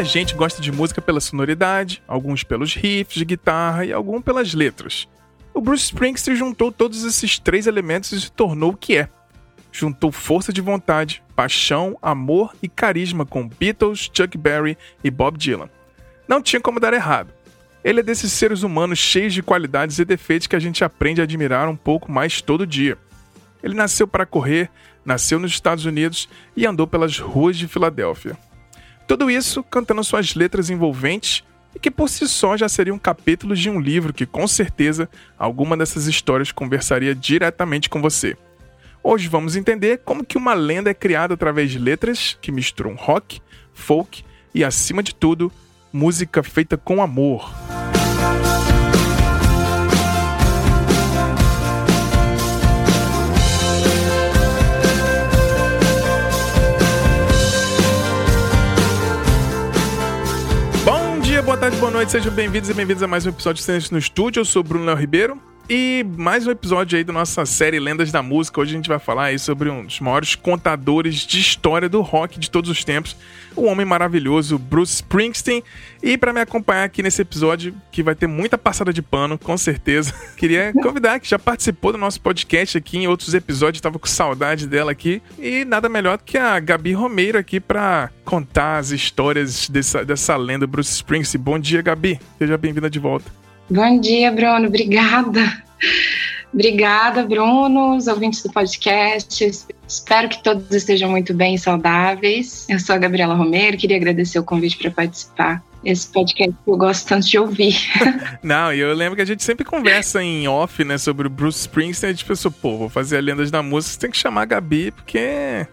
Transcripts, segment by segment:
Muita gente gosta de música pela sonoridade, alguns pelos riffs de guitarra e alguns pelas letras. O Bruce Springsteen juntou todos esses três elementos e se tornou o que é. Juntou força de vontade, paixão, amor e carisma com Beatles, Chuck Berry e Bob Dylan. Não tinha como dar errado. Ele é desses seres humanos cheios de qualidades e defeitos que a gente aprende a admirar um pouco mais todo dia. Ele nasceu para correr, nasceu nos Estados Unidos e andou pelas ruas de Filadélfia. Tudo isso cantando suas letras envolventes e que por si só já seriam capítulos de um livro que com certeza alguma dessas histórias conversaria diretamente com você. Hoje vamos entender como que uma lenda é criada através de letras que misturam rock, folk e acima de tudo, música feita com amor. Tarde, boa noite, sejam bem-vindos e bem-vindos a mais um episódio de Silêncio no Estúdio. Eu sou Bruno Léo Ribeiro e mais um episódio aí da nossa série Lendas da Música. Hoje a gente vai falar aí sobre um dos maiores contadores de história do rock de todos os tempos, o homem maravilhoso Bruce Springsteen. E para me acompanhar aqui nesse episódio, que vai ter muita passada de pano, com certeza, queria convidar que já participou do nosso podcast aqui em outros episódios, estava com saudade dela aqui. E nada melhor do que a Gabi Romeiro aqui para contar as histórias dessa, dessa lenda Bruce Springsteen. Bom dia, Gabi. Seja bem-vinda de volta. Bom dia, Bruno. Obrigada. Obrigada, Bruno, os ouvintes do podcast. Espero que todos estejam muito bem e saudáveis. Eu sou a Gabriela Romero, queria agradecer o convite para participar esse podcast que eu gosto tanto de ouvir. Não, e eu lembro que a gente sempre conversa em off, né, sobre o Bruce Springsteen. A gente pensou, pô, vou fazer a Lendas da Música, você tem que chamar a Gabi, porque.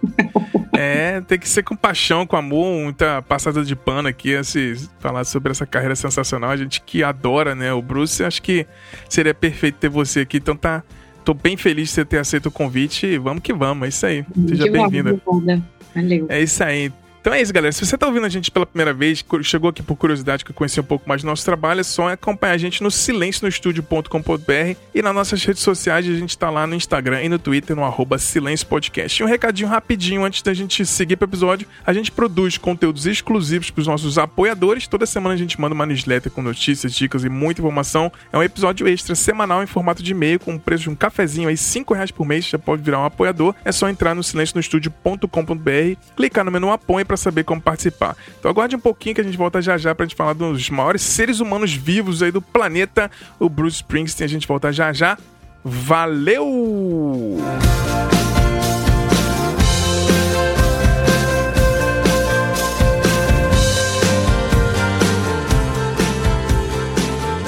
é, tem que ser com paixão, com amor, muita passada de pano aqui, assim, falar sobre essa carreira sensacional. A gente que adora, né, o Bruce, acho que seria perfeito ter você aqui, então tá. Tô bem feliz de você ter aceito o convite e vamos que vamos, é isso aí. Seja bem-vinda. Valeu. É isso aí. Então é isso, galera. Se você está ouvindo a gente pela primeira vez, chegou aqui por curiosidade, que conhecer um pouco mais do nosso trabalho, é só acompanhar a gente no silencionostudio.com.br e nas nossas redes sociais, a gente está lá no Instagram e no Twitter, no arroba Silêncio Podcast. E um recadinho rapidinho antes da gente seguir para o episódio, a gente produz conteúdos exclusivos para os nossos apoiadores. Toda semana a gente manda uma newsletter com notícias, dicas e muita informação. É um episódio extra semanal em formato de e-mail com o preço de um cafezinho aí, 5 reais por mês, já pode virar um apoiador. É só entrar no silencionostudio.com.br, clicar no menu Apoia para saber como participar. Então aguarde um pouquinho que a gente volta já já pra gente falar dos maiores seres humanos vivos aí do planeta, o Bruce Springsteen. A gente volta já já. Valeu!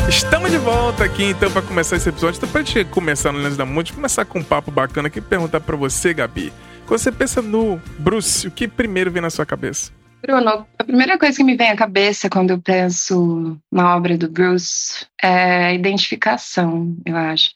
Estamos de volta aqui então para começar esse episódio. Então, pra gente começar no Lens da Monte, começar com um papo bacana aqui, perguntar para você, Gabi. Quando você pensa no Bruce, o que primeiro vem na sua cabeça? Bruno, a primeira coisa que me vem à cabeça quando eu penso na obra do Bruce é a identificação, eu acho.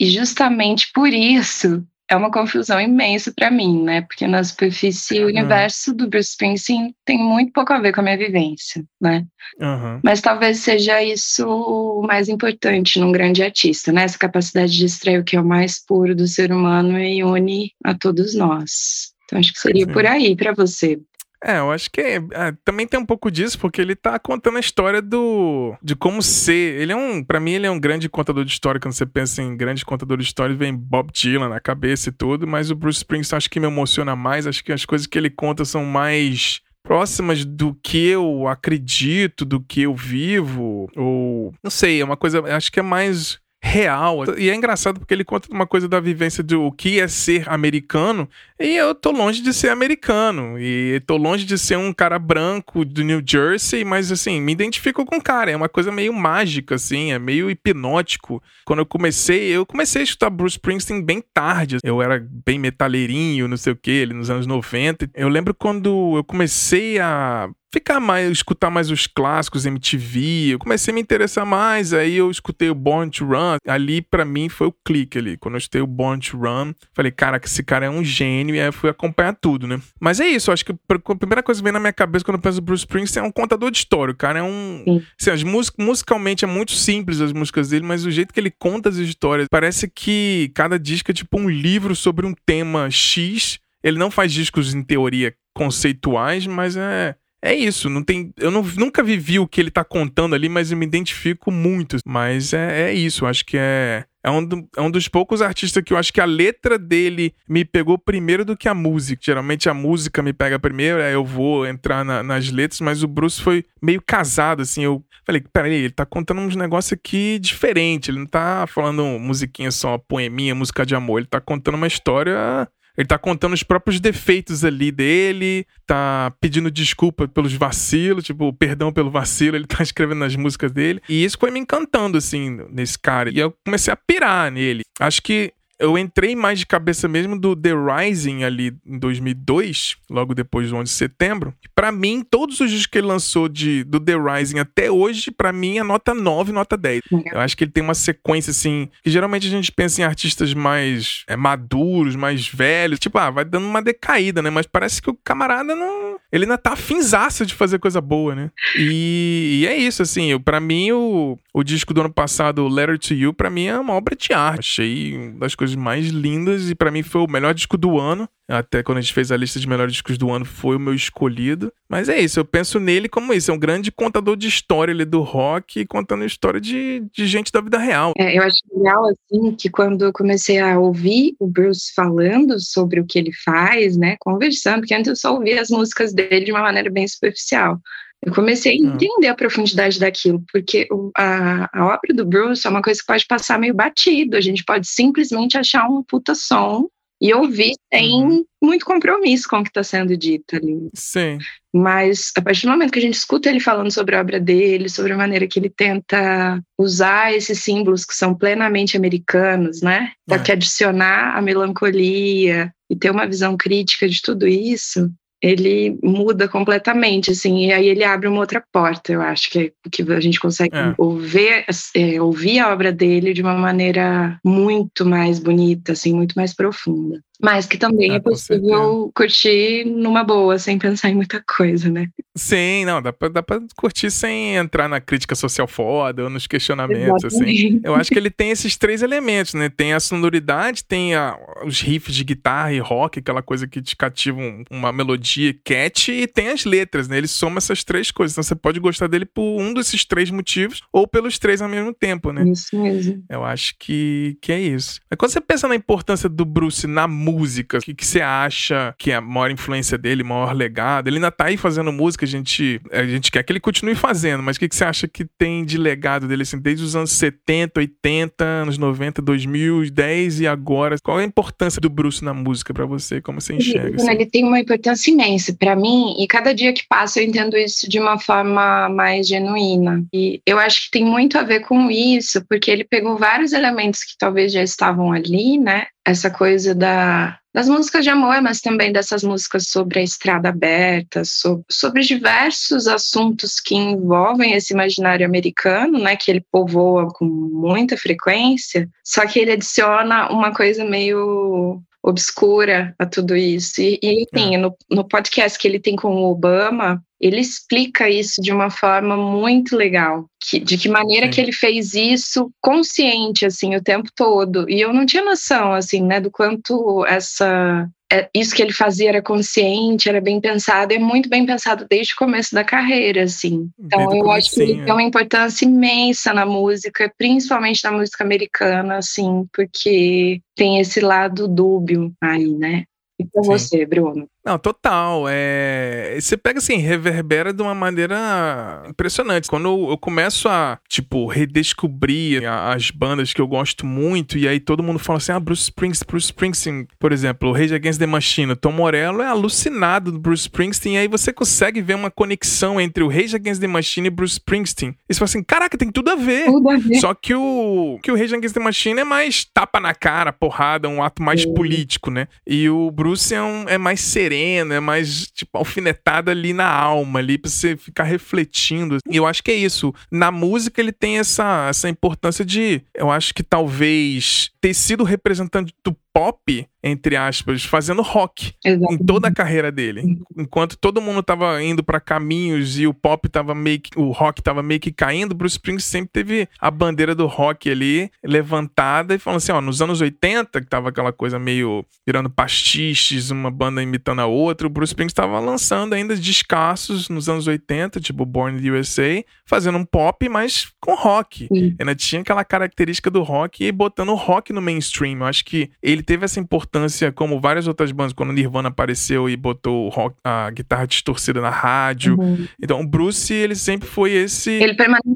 E justamente por isso é uma confusão imensa para mim, né? Porque na superfície uhum. o universo do Bruce Springsteen tem muito pouco a ver com a minha vivência, né? Uhum. Mas talvez seja isso o mais importante num grande artista, né? Essa capacidade de extrair o que é o mais puro do ser humano e une a todos nós. Então acho que seria Sim. por aí para você. É, eu acho que é, é, também tem um pouco disso, porque ele tá contando a história do. de como ser. Ele é um. para mim, ele é um grande contador de história. Quando você pensa em grande contador de história, vem Bob Dylan na cabeça e tudo, mas o Bruce Springsteen acho que me emociona mais. Acho que as coisas que ele conta são mais próximas do que eu acredito, do que eu vivo, ou não sei, é uma coisa, acho que é mais real. E é engraçado porque ele conta uma coisa da vivência do que é ser americano, e eu tô longe de ser americano, e tô longe de ser um cara branco do New Jersey, mas assim, me identifico com o cara, é uma coisa meio mágica, assim, é meio hipnótico. Quando eu comecei, eu comecei a escutar Bruce Springsteen bem tarde, eu era bem metaleirinho, não sei o que, ele nos anos 90. Eu lembro quando eu comecei a ficar mais, escutar mais os clássicos MTV. Eu comecei a me interessar mais, aí eu escutei o Born to Run. Ali para mim foi o clique ali. Quando eu escutei o Born to Run, falei, cara, que esse cara é um gênio e aí eu fui acompanhar tudo, né? Mas é isso, acho que a primeira coisa que vem na minha cabeça quando eu penso no Bruce Springsteen é um contador de história. O cara é um, assim, as musicalmente é muito simples as músicas dele, mas o jeito que ele conta as histórias, parece que cada disco é tipo um livro sobre um tema X. Ele não faz discos em teoria conceituais, mas é é isso, não tem. Eu não, nunca vivi o que ele tá contando ali, mas eu me identifico muito. Mas é, é isso, acho que é. É um, do, é um dos poucos artistas que eu acho que a letra dele me pegou primeiro do que a música. Geralmente a música me pega primeiro, aí eu vou entrar na, nas letras, mas o Bruce foi meio casado, assim. Eu falei, peraí, ele tá contando uns negócios aqui diferente. Ele não tá falando musiquinha só, poeminha, música de amor. Ele tá contando uma história ele tá contando os próprios defeitos ali dele, tá pedindo desculpa pelos vacilos, tipo, perdão pelo vacilo, ele tá escrevendo nas músicas dele. E isso foi me encantando, assim, nesse cara. E eu comecei a pirar nele. Acho que eu entrei mais de cabeça mesmo do The Rising ali em 2002, logo depois do 11 de setembro. Para mim, todos os discos que ele lançou de, do The Rising até hoje, para mim é nota 9, nota 10. Eu acho que ele tem uma sequência assim, que geralmente a gente pensa em artistas mais é, maduros, mais velhos, tipo, ah, vai dando uma decaída, né? Mas parece que o camarada não. Ele ainda tá afinzaço de fazer coisa boa, né? E, e é isso, assim, para mim o, o disco do ano passado, Letter to You, para mim é uma obra de arte. Achei uma das coisas mais lindas e para mim foi o melhor disco do ano. Até quando a gente fez a lista de melhores discos do ano, foi o meu escolhido. Mas é isso, eu penso nele como isso. É um grande contador de história ele do rock, contando história de, de gente da vida real. É, eu acho legal, assim, que quando eu comecei a ouvir o Bruce falando sobre o que ele faz, né, conversando, porque antes eu só ouvia as músicas dele de uma maneira bem superficial. Eu comecei a ah. entender a profundidade daquilo, porque a, a obra do Bruce é uma coisa que pode passar meio batido. A gente pode simplesmente achar um puta som e ouvir sem uhum. muito compromisso com o que está sendo dito ali. Sim. Mas a partir do momento que a gente escuta ele falando sobre a obra dele, sobre a maneira que ele tenta usar esses símbolos que são plenamente americanos, né? Para é. que adicionar a melancolia e ter uma visão crítica de tudo isso, ele muda completamente, assim, e aí ele abre uma outra porta, eu acho, que, é que a gente consegue é. ouvir, é, ouvir a obra dele de uma maneira muito mais bonita, assim, muito mais profunda. Mas que também é, é possível curtir numa boa, sem pensar em muita coisa, né? Sim, não, dá pra, dá pra curtir sem entrar na crítica social foda ou nos questionamentos, assim. Exatamente. assim. Eu acho que ele tem esses três elementos, né? Tem a sonoridade, tem a, os riffs de guitarra e rock, aquela coisa que te cativa um, uma melodia cat, e tem as letras, né? Ele soma essas três coisas. Então você pode gostar dele por um desses três motivos ou pelos três ao mesmo tempo, né? Isso mesmo. Eu acho que, que é isso. Mas quando você pensa na importância do Bruce na música, música? O que, que você acha que é a maior influência dele, maior legado? Ele ainda tá aí fazendo música, a gente, a gente quer que ele continue fazendo, mas o que, que você acha que tem de legado dele, assim, desde os anos 70, 80, anos 90, 2000, 10 e agora? Qual é a importância do Bruce na música para você? Como você enxerga? Assim? Ele tem uma importância imensa para mim e cada dia que passa eu entendo isso de uma forma mais genuína. E eu acho que tem muito a ver com isso, porque ele pegou vários elementos que talvez já estavam ali, né? Essa coisa da, das músicas de amor, mas também dessas músicas sobre a estrada aberta, sobre, sobre diversos assuntos que envolvem esse imaginário americano, né, que ele povoa com muita frequência, só que ele adiciona uma coisa meio obscura a tudo isso. E, e enfim, é. no, no podcast que ele tem com o Obama, ele explica isso de uma forma muito legal, que, de que maneira Sim. que ele fez isso consciente, assim, o tempo todo. E eu não tinha noção, assim, né, do quanto essa isso que ele fazia era consciente, era bem pensado, é muito bem pensado desde o começo da carreira, assim. Então eu acho que ele é. tem uma importância imensa na música, principalmente na música americana, assim, porque tem esse lado dúbio aí, né? E pra você, Bruno? Não, total. É... Você pega assim, reverbera de uma maneira impressionante. Quando eu começo a, tipo, redescobrir as bandas que eu gosto muito, e aí todo mundo fala assim: ah, Bruce Springsteen, Bruce Springsteen, por exemplo, o Rage Against the Machine, Tom Morello é alucinado do Bruce Springsteen, e aí você consegue ver uma conexão entre o Rage Against the Machine e Bruce Springsteen. E você fala assim: caraca, tem tudo a ver. Tudo a ver. Só que o, que o Rage Against the Machine é mais tapa na cara, porrada, um ato mais político, né? E o Bruce é, um, é mais sereno sereno, é mais, tipo, alfinetada ali na alma, ali, pra você ficar refletindo. E eu acho que é isso. Na música, ele tem essa, essa importância de, eu acho que talvez ter sido representante do pop, entre aspas, fazendo rock Exato. em toda a carreira dele. Enquanto todo mundo tava indo para caminhos e o pop tava meio que, o rock tava meio que caindo, Bruce Springsteen sempre teve a bandeira do rock ali levantada e falando assim, ó, nos anos 80, que tava aquela coisa meio virando pastiches, uma banda imitando a outra, o Bruce Springsteen tava lançando ainda descassos nos anos 80, tipo Born in the USA, fazendo um pop, mas com rock. Sim. Ainda tinha aquela característica do rock e botando o rock no mainstream. Eu acho que ele teve essa importância, como várias outras bandas, quando o Nirvana apareceu e botou rock, a guitarra distorcida na rádio. Uhum. Então, o Bruce, ele sempre foi esse.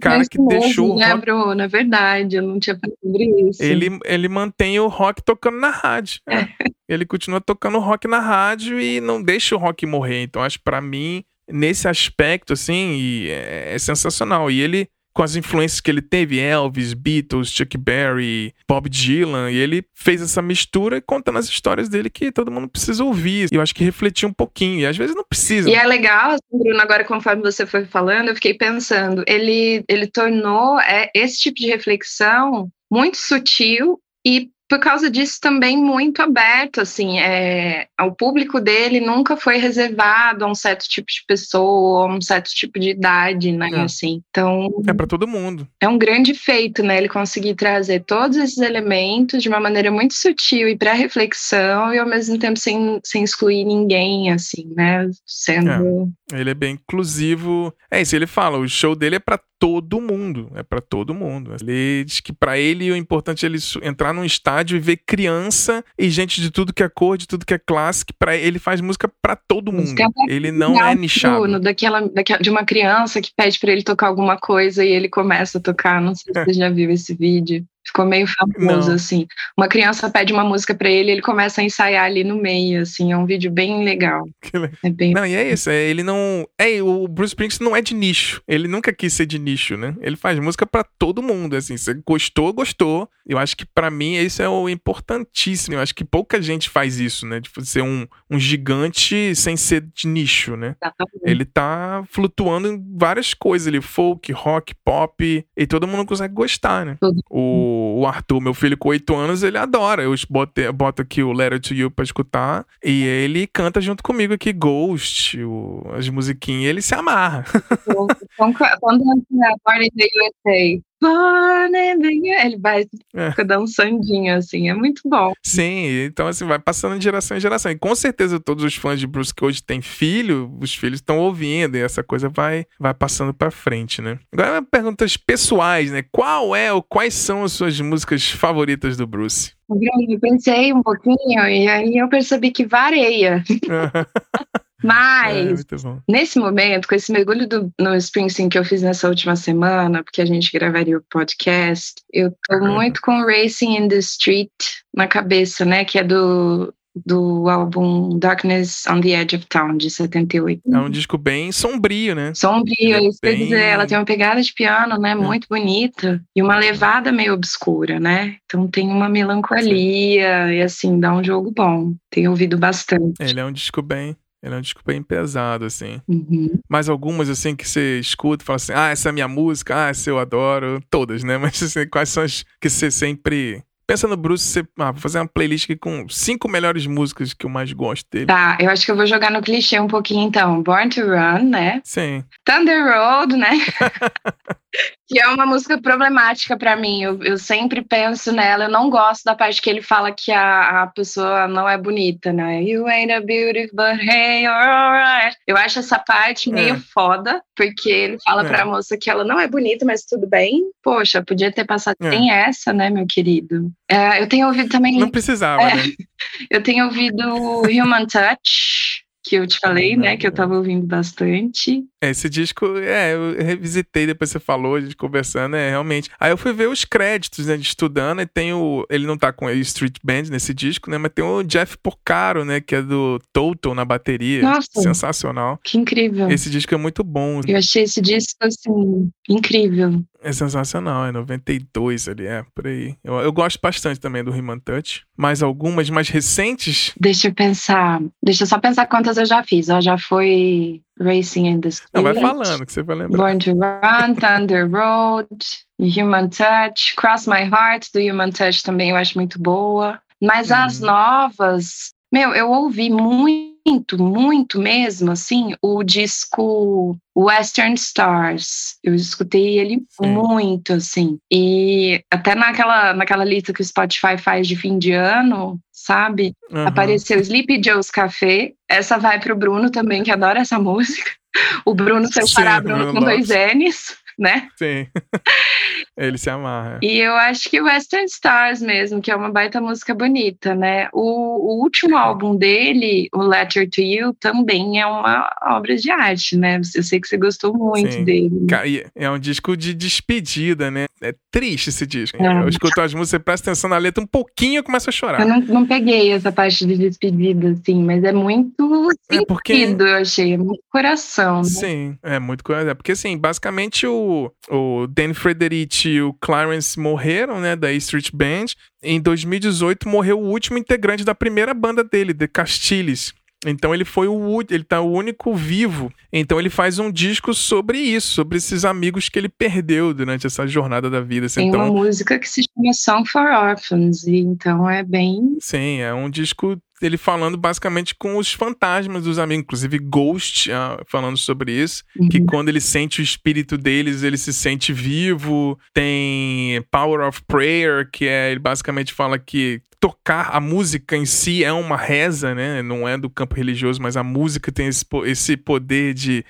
Cara que deixou o né, rock-? É verdade, eu não tinha sobre isso. Ele, ele mantém o rock tocando na rádio. É. Ele continua tocando rock na rádio e não deixa o rock morrer. Então, acho que pra mim, nesse aspecto, assim, é, é sensacional. E ele, com as influências que ele teve, Elvis, Beatles, Chuck Berry, Bob Dylan, e ele fez essa mistura contando as histórias dele que todo mundo precisa ouvir. E eu acho que refletir um pouquinho. E às vezes não precisa. E é legal, assim, Bruno, agora conforme você foi falando, eu fiquei pensando, ele, ele tornou é, esse tipo de reflexão muito sutil e por causa disso também muito aberto, assim, é, o público dele nunca foi reservado a um certo tipo de pessoa, a um certo tipo de idade, né, É. assim, então É pra todo mundo. é um grande feito, né, ele conseguir trazer todos esses elementos de uma maneira muito sutil e para reflexão e ao mesmo tempo sem, sem excluir ninguém, assim, né, sendo... Ele é bem inclusivo. É isso, ele fala, o show dele é pra todo mundo, é pra todo mundo. Ele diz que pra ele o importante é ele entrar num estádio e ver criança e gente de tudo que é cor, de tudo que é classe, que para ele faz música pra todo mundo. Ele não é nichado. Bruno, daquela, daquela, de uma criança que pede pra ele tocar alguma coisa e ele começa a tocar. Não sei se você já viu esse vídeo. Ficou meio famoso, Não. assim. Uma criança pede uma música pra ele e ele começa a ensaiar ali no meio, assim. É um vídeo bem legal. É bem. Não, e é isso, é, ele não. É, o Bruce Springsteen não é de nicho. Ele nunca quis ser de nicho, né? Ele faz música pra todo mundo, assim. Você gostou, gostou. Eu acho que pra mim isso é o importantíssimo. Eu acho que pouca gente faz isso, né? De ser um, um gigante sem ser de nicho, né? Exatamente. Ele tá flutuando em várias coisas ali, folk, rock, pop, e todo mundo consegue gostar, né? Todo O, o Arthur, meu filho com 8 anos, ele adora. Eu boto, boto aqui o Letter to You pra escutar, e ele canta junto comigo aqui Ghost, o- as musiquinhas, ele se amarra. Born in the USA, Born in the ele vai É. fica dançandinho, assim. É muito bom. Sim, então assim, vai passando de geração em geração. E com certeza todos os fãs de Bruce que hoje têm filho, os filhos estão ouvindo, e essa coisa vai, vai passando pra frente, né? Agora, perguntas pessoais, né? Qual é ou quais são as suas músicas favoritas do Bruce? Eu pensei um pouquinho e aí eu percebi que vareia. é, Mas bom. Nesse momento, com esse mergulho do, no Springsteen que eu fiz nessa última semana, porque a gente gravaria o podcast, eu tô Uhum. muito com Racing in the Street na cabeça, né? Que é do, do álbum Darkness on the Edge of Town, de 78. É um disco bem sombrio, né? Sombrio, é isso quer bem- dizer, ela tem uma pegada de piano, né, muito bonita, e uma levada meio obscura, né? Então tem uma melancolia, e assim, dá um jogo bom. Tenho ouvido bastante. Ele é um disco bem. Ele é um disco bem pesado, assim. Uhum. Mas algumas, assim, que você escuta e fala assim: ah, essa é a minha música, ah, essa eu adoro. Todas, né? Mas assim, quais são as que você sempre. Pensa no Bruce, você. Ah, vou fazer uma playlist aqui com cinco melhores músicas que eu mais gosto dele. Tá, eu acho que eu vou jogar no clichê um pouquinho então. Born to Run, né? Sim. Thunder Road, né? que é uma música problemática pra mim. Eu, eu sempre penso nela. Eu não gosto da parte que ele fala que a, a pessoa não é bonita, né? You ain't a beauty, but hey, you're alright. Eu acho essa parte meio É. foda, porque ele fala É. pra moça que ela não é bonita, mas tudo bem. Poxa, podia ter passado É. sem essa, né, meu querido? É, eu tenho ouvido também. Não precisava, É. né? Eu tenho ouvido Human Touch, que eu te falei, né? Que eu tava ouvindo bastante. Esse disco, é, eu revisitei depois você falou, a gente conversando, é realmente. Aí eu fui ver os créditos, né, de estudando, e tem o. Ele não tá com a Street Band nesse disco, né, mas tem o Jeff Porcaro, né, que é do Total na bateria. Nossa. Sensacional. Que incrível. Esse disco é muito bom. Eu achei esse disco, assim, incrível. É sensacional, é 92 ali, é, por aí. Eu, eu gosto bastante também do Human Touch. Mais algumas mais recentes? Deixa eu pensar. Deixa eu só pensar quantas eu já fiz. Ó, já foi Racing in the Street. Não, vai falando, que você vai lembrar. Born to Run, Thunder Road, Human Touch, Cross My Heart, do Human Touch também eu acho muito boa. Mas uhum. as novas, meu, eu ouvi muito, muito mesmo, assim, o disco Western Stars. Eu escutei ele Sim. muito, assim. E até naquela, naquela lista que o Spotify faz de fim de ano, sabe? Uhum. Apareceu Sleepy Joe's Café. Essa vai pro Bruno também, que adora essa música. O Bruno separar Bruno com dois N's né? Sim. Ele se amarra. E eu acho que Western Stars mesmo, que é uma baita música bonita, né? O, o último álbum dele, o Letter to You, também é uma obra de arte, né? Eu sei que você gostou muito Sim. dele. É um disco de despedida, né? É triste esse disco. É. Eu escuto as músicas, você presta atenção na letra um pouquinho e começa a chorar. Eu não, não peguei essa parte de despedida, assim, mas é muito é porque... sentido, eu achei. É muito coração. Né? Sim, é muito coração. É porque, assim, basicamente o o, Dan Frederici e o Clarence morreram, né, da E Street Band. Em 2018 morreu o último integrante da primeira banda dele, The Castilles. Então ele foi o ele tá o único vivo. Então ele faz um disco sobre isso, sobre esses amigos que ele perdeu durante essa jornada da vida. Tem então, uma música que se chama Song for Orphans, e então é bem. Sim, é um disco ele falando basicamente com os fantasmas dos amigos, inclusive Ghost uh, falando sobre isso, uhum. que quando ele sente o espírito deles, ele se sente vivo. Tem Power of Prayer, que é ele basicamente fala que tocar a música em si é uma reza, né? Não é do campo religioso, mas a música tem esse, esse poder de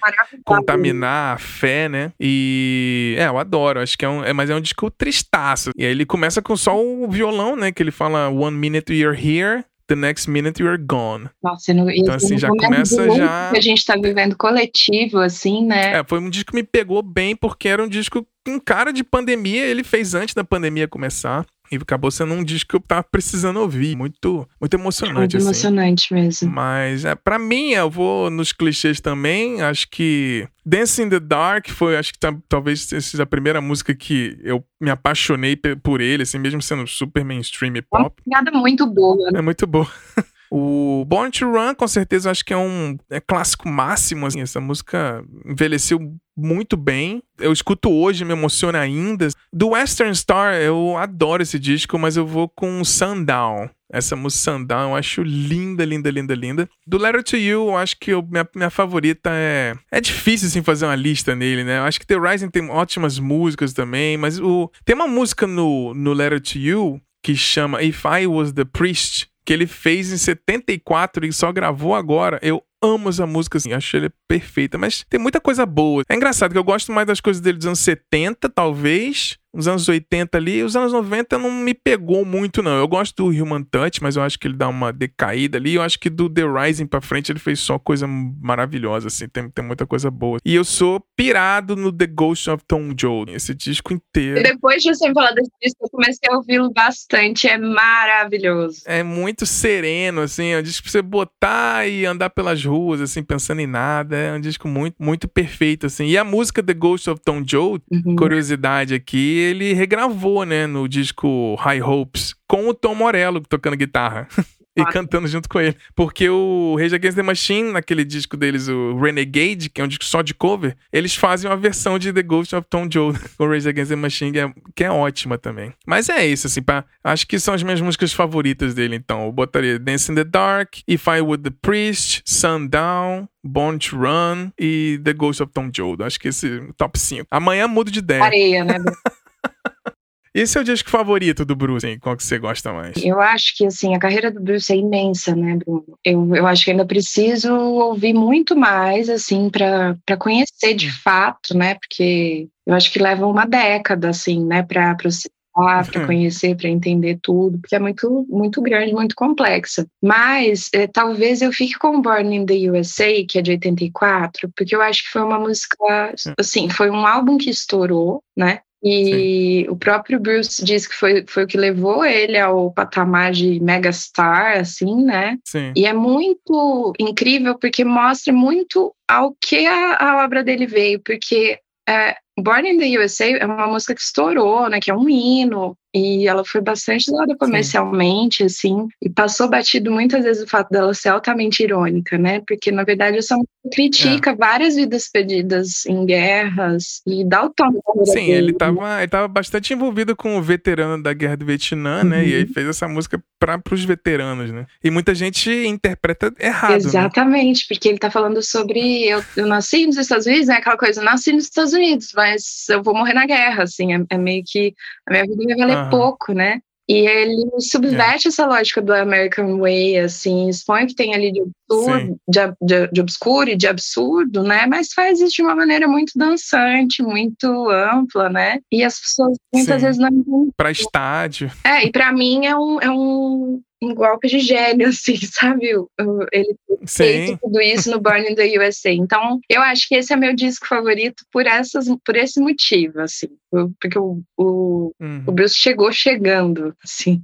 contaminar a fé, né? E é, eu adoro, acho que é um, é, mas é um disco tristaço. E aí ele começa com só o violão, né? Que ele fala One minute you're here, the next minute you're gone. Nossa, não, então assim, já começa já... Que a gente tá vivendo coletivo, assim, né? É, foi um disco que me pegou bem, porque era um disco com cara de pandemia, ele fez antes da pandemia começar. E acabou sendo um disco que eu tava precisando ouvir. Muito, muito emocionante, muito assim. emocionante mesmo. Mas, é, para mim, eu vou nos clichês também. Acho que Dance in the Dark foi, acho que tá, talvez seja a primeira música que eu me apaixonei por ele, assim, mesmo sendo super mainstream e pop. É uma muito boa. Né? É muito boa. O Born to Run, com certeza, acho que é um é clássico máximo. Assim, essa música envelheceu muito bem. Eu escuto hoje, me emociona ainda. Do Western Star, eu adoro esse disco, mas eu vou com Sundown. Essa música Sundown eu acho linda, linda, linda, linda. Do Letter to You, eu acho que eu, minha, minha favorita é. É difícil assim fazer uma lista nele, né? Eu acho que The Rising tem ótimas músicas também, mas o tem uma música no, no Letter to You que chama If I Was the Priest, que ele fez em 74 e só gravou agora. Eu amo essa música, assim, acho ele perfeita, mas tem muita coisa boa. É engraçado que eu gosto mais das coisas dele dos anos 70, talvez, nos anos 80 ali, os anos 90 não me pegou muito, não. Eu gosto do Human Touch, mas eu acho que ele dá uma decaída ali. Eu acho que do The Rising pra frente ele fez só coisa maravilhosa, assim, tem, tem muita coisa boa. E eu sou pirado no The Ghost of Tom Joad, esse disco inteiro. E depois de você falar desse disco, eu comecei a ouvi-lo bastante, é maravilhoso. É muito sereno, assim, é um disco pra você botar e andar pelas ruas, assim, pensando em nada. É um disco muito, muito perfeito, assim. E a música The Ghost of Tom Joad, uhum. curiosidade aqui, ele regravou, né, no disco High Hopes, com o Tom Morello tocando guitarra. e cantando junto com ele. Porque o Rage Against the Machine, naquele disco deles, o Renegade, que é um disco só de cover, eles fazem uma versão de The Ghost of Tom Joe com o Rage Against the Machine, que é, que é ótima também. Mas é isso, assim, pá, acho que são as minhas músicas favoritas dele, então. Eu botaria Dance in the Dark, If I Would the Priest, Sundown, Born to Run e The Ghost of Tom Joe. Acho que esse top 5. Amanhã mudo de ideia. Areia, né? Esse é o disco favorito do Bruce, hein? Qual que você gosta mais? Eu acho que, assim, a carreira do Bruce é imensa, né, Bruno? Eu, eu acho que ainda preciso ouvir muito mais, assim, para conhecer de fato, né? Porque eu acho que leva uma década, assim, né, para processar para uhum. conhecer, para entender tudo, porque é muito, muito grande, muito complexa. Mas é, talvez eu fique com Born in the USA, que é de 84, porque eu acho que foi uma música, assim, foi um álbum que estourou, né? E Sim. o próprio Bruce diz que foi, foi o que levou ele ao patamar de megastar, assim, né? Sim. E é muito incrível porque mostra muito ao que a, a obra dele veio, porque é, Born in the USA é uma música que estourou, né? Que é um hino. E ela foi bastante usada comercialmente, Sim. assim, e passou batido muitas vezes o fato dela ser altamente irônica, né? Porque, na verdade, essa música critica é. várias vidas perdidas em guerras e dá o tom. Sim, ele estava ele tava bastante envolvido com o veterano da Guerra do Vietnã, uhum. né? E aí uhum. fez essa música para os veteranos, né? E muita gente interpreta errado. Né? Exatamente, né? porque ele está falando sobre eu, eu, nasci nos Estados Unidos, né? Aquela coisa, nasci nos Estados Unidos, mas eu vou morrer na guerra, assim. É, é meio que a minha vida vai valer uhum. Pouco, né? E ele subverte é. essa lógica do American Way, assim, expõe o que tem ali de absurdo, de, de, de, obscuro e de absurdo, né? Mas faz isso de uma maneira muito dançante, muito ampla, né? E as pessoas muitas Sim. vezes não. Para estádio. É, e para mim é um, é um um golpe de gênio, assim, sabe? Ele fez tudo isso no Born in the USA. Então, eu acho que esse é meu disco favorito por, essas, por esse motivo, assim. Porque o, o, uhum. o Bruce chegou chegando, assim.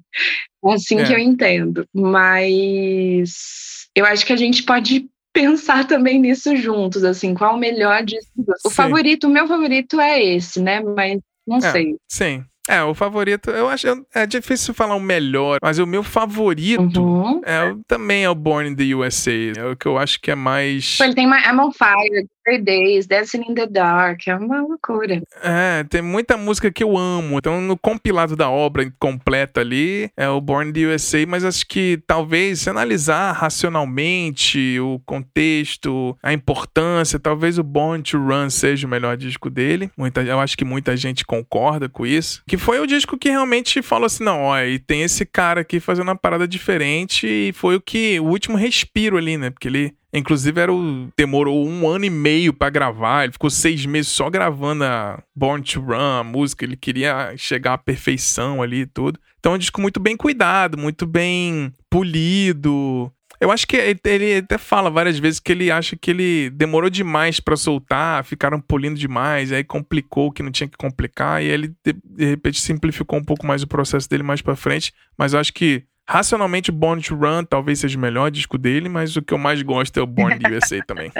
É assim é. que eu entendo. Mas eu acho que a gente pode pensar também nisso juntos, assim, qual o melhor disco. O Sim. favorito, o meu favorito é esse, né? Mas não é, sei. Sim. É, o favorito, eu acho. É difícil falar o melhor, mas o meu favorito uhum. é, também é o Born in the USA. É o que eu acho que é mais. Ele tem I'm on Fire, Days, Dancing in the Dark, é uma loucura. É, tem muita música que eu amo. Então, no compilado da obra completa ali, é o Born the USA, mas acho que talvez, se analisar racionalmente o contexto, a importância, talvez o Born to Run seja o melhor disco dele. Muita, eu acho que muita gente concorda com isso. Que foi o disco que realmente falou assim: não, ó, e tem esse cara aqui fazendo uma parada diferente, e foi o que, o último respiro ali, né? Porque ele Inclusive, era o. Demorou um ano e meio para gravar. Ele ficou seis meses só gravando a Born to Run, a música. Ele queria chegar à perfeição ali e tudo. Então é um disco muito bem cuidado, muito bem polido. Eu acho que ele até fala várias vezes que ele acha que ele demorou demais para soltar, ficaram polindo demais, aí complicou o que não tinha que complicar, e ele de repente simplificou um pouco mais o processo dele mais para frente. Mas eu acho que Racionalmente, Born to Run talvez seja o melhor disco dele, mas o que eu mais gosto é o Born the USA também.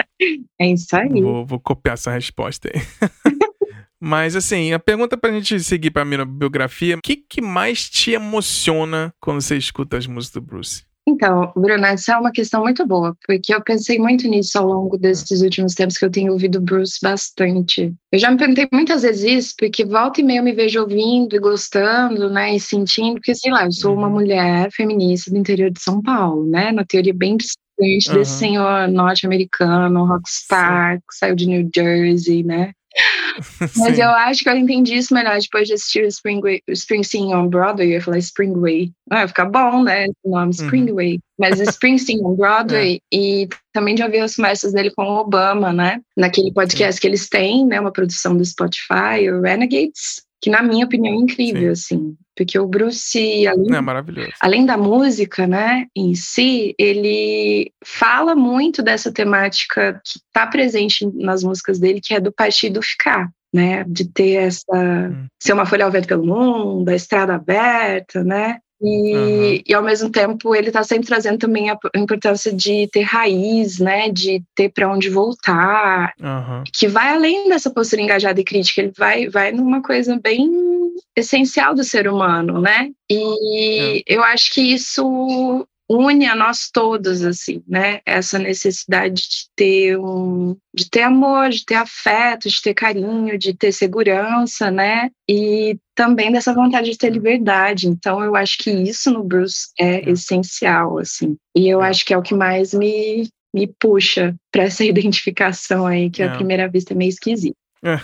É isso aí. Vou, vou copiar essa resposta aí. Mas assim, a pergunta pra gente seguir pra minha biografia: o que, que mais te emociona quando você escuta as músicas do Bruce? Então, Bruna, essa é uma questão muito boa, porque eu pensei muito nisso ao longo desses últimos tempos que eu tenho ouvido Bruce bastante. Eu já me perguntei muitas vezes isso, porque volta e meia eu me vejo ouvindo e gostando, né, e sentindo, porque sei lá, eu sou uma uhum. mulher feminista do interior de São Paulo, né, na teoria bem distante uhum. desse senhor norte-americano, rockstar, Sim. que saiu de New Jersey, né, Mas eu acho que eu entendi isso melhor depois de assistir o Springway, Springsteen on Broadway. Eu ia falar Springway. Ah, vai ficar bom, né? O nome uhum. Springway. Uhum. Mas Springsteen on Broadway. É. E também já vi os mestres dele com o Obama, né? Naquele podcast Sim. que eles têm, né? Uma produção do Spotify, o Renegades que na minha opinião é incrível, Sim. assim, porque o Bruce, além, é além da música, né, em si, ele fala muito dessa temática que está presente nas músicas dele, que é do partido ficar, né, de ter essa, hum. ser uma folha ao vento pelo mundo, a estrada aberta, né, e, uhum. e, ao mesmo tempo ele está sempre trazendo também a importância de ter raiz, né, de ter para onde voltar, uhum. que vai além dessa postura engajada e crítica, ele vai, vai numa coisa bem essencial do ser humano, né? E é. eu acho que isso une a nós todos, assim, né? Essa necessidade de ter um, de ter amor, de ter afeto, de ter carinho, de ter segurança, né? E também dessa vontade de ter liberdade. Então, eu acho que isso no Bruce é, é. essencial, assim. E eu é. acho que é o que mais me me puxa para essa identificação aí, que à é. primeira vista é meio esquisito. É.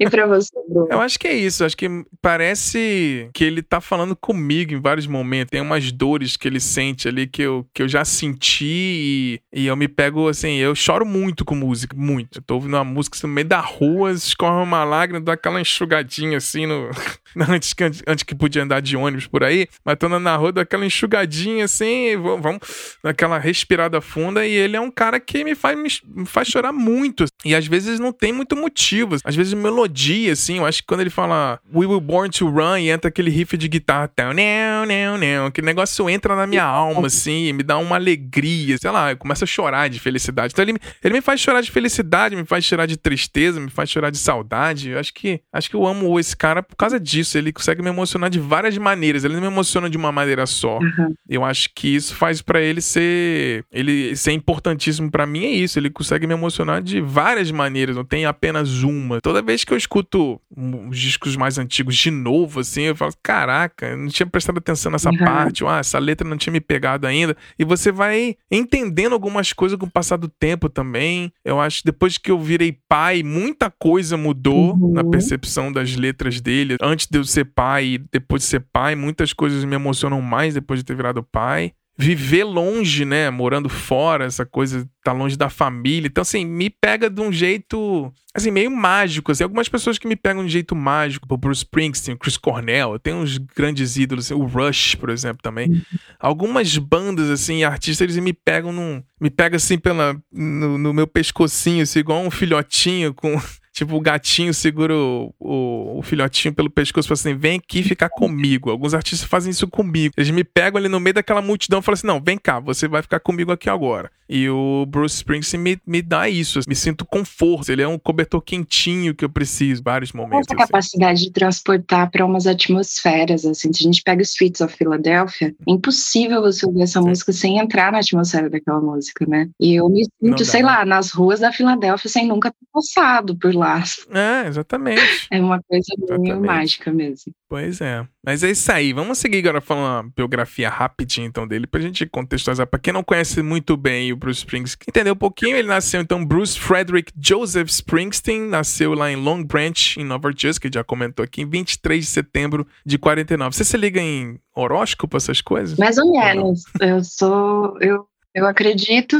e pra você, Bruno? Eu acho que é isso. Acho que parece que ele tá falando comigo em vários momentos. Tem umas dores que ele sente ali que eu, que eu já senti e, e eu me pego assim. Eu choro muito com música, muito. Eu tô ouvindo uma música no meio da rua, escorre uma lágrima, dá aquela enxugadinha assim no. antes, que, antes que podia andar de ônibus por aí, mas tô na rua, dá aquela enxugadinha assim, vamos, naquela respirada funda. E ele é um cara que me faz, me faz chorar muito. E às vezes não tem muito motivo boas. Às vezes melodia, assim, eu acho que quando ele fala We Were Born to Run e entra aquele riff de guitarra, não, não, não, aquele negócio entra na minha alma, assim, me dá uma alegria, sei lá, eu começo a chorar de felicidade. Então ele, ele me faz chorar de felicidade, me faz chorar de tristeza, me faz chorar de saudade. Eu acho que acho que eu amo esse cara por causa disso. Ele consegue me emocionar de várias maneiras. Ele não me emociona de uma maneira só. Uhum. Eu acho que isso faz para ele ser ele ser importantíssimo para mim é isso. Ele consegue me emocionar de várias maneiras. Não tem apenas uma. Toda vez que eu escuto os discos mais antigos de novo, assim, eu falo, caraca, eu não tinha prestado atenção nessa uhum. parte. Ah, essa letra não tinha me pegado ainda. E você vai entendendo algumas coisas com o passar do tempo também. Eu acho que depois que eu virei pai, muita coisa mudou uhum. na percepção das letras dele. Antes de eu ser pai e depois de ser pai, muitas coisas me emocionam mais depois de ter virado pai viver longe, né? Morando fora, essa coisa tá longe da família. Então, assim, me pega de um jeito, assim, meio mágico. Assim. Algumas pessoas que me pegam de um jeito mágico, o Bruce Springsteen, o Chris Cornell, tem uns grandes ídolos, assim, o Rush, por exemplo, também. Uhum. Algumas bandas, assim, artistas, eles me pegam num. Me pega assim pela, no, no meu pescocinho, assim, igual um filhotinho com Tipo, o gatinho segura o, o, o filhotinho pelo pescoço e fala assim: vem aqui ficar comigo. Alguns artistas fazem isso comigo. Eles me pegam ali no meio daquela multidão e falam assim: não, vem cá, você vai ficar comigo aqui agora. E o Bruce Springsteen me, me dá isso. Me sinto com força. Ele é um cobertor quentinho que eu preciso, vários momentos. Essa assim. capacidade de transportar para umas atmosferas, assim. Se a gente pega Streets of Philadelphia, é impossível você ouvir essa Sim. música sem entrar na atmosfera daquela música, né? E eu me sinto, sei lá, nas ruas da Filadélfia sem nunca ter passado por lá. É, exatamente. É uma coisa meio mágica mesmo. Pois é. Mas é isso aí. Vamos seguir agora falando uma biografia rapidinha então dele pra gente contextualizar. Pra quem não conhece muito bem o Bruce Springsteen, entender um pouquinho, ele nasceu então Bruce Frederick Joseph Springsteen, nasceu lá em Long Branch, em Nova Jersey, que já comentou aqui, em 23 de setembro de 49. Você se liga em horóscopo, essas coisas? Mais ou menos. Eu sou. Eu eu acredito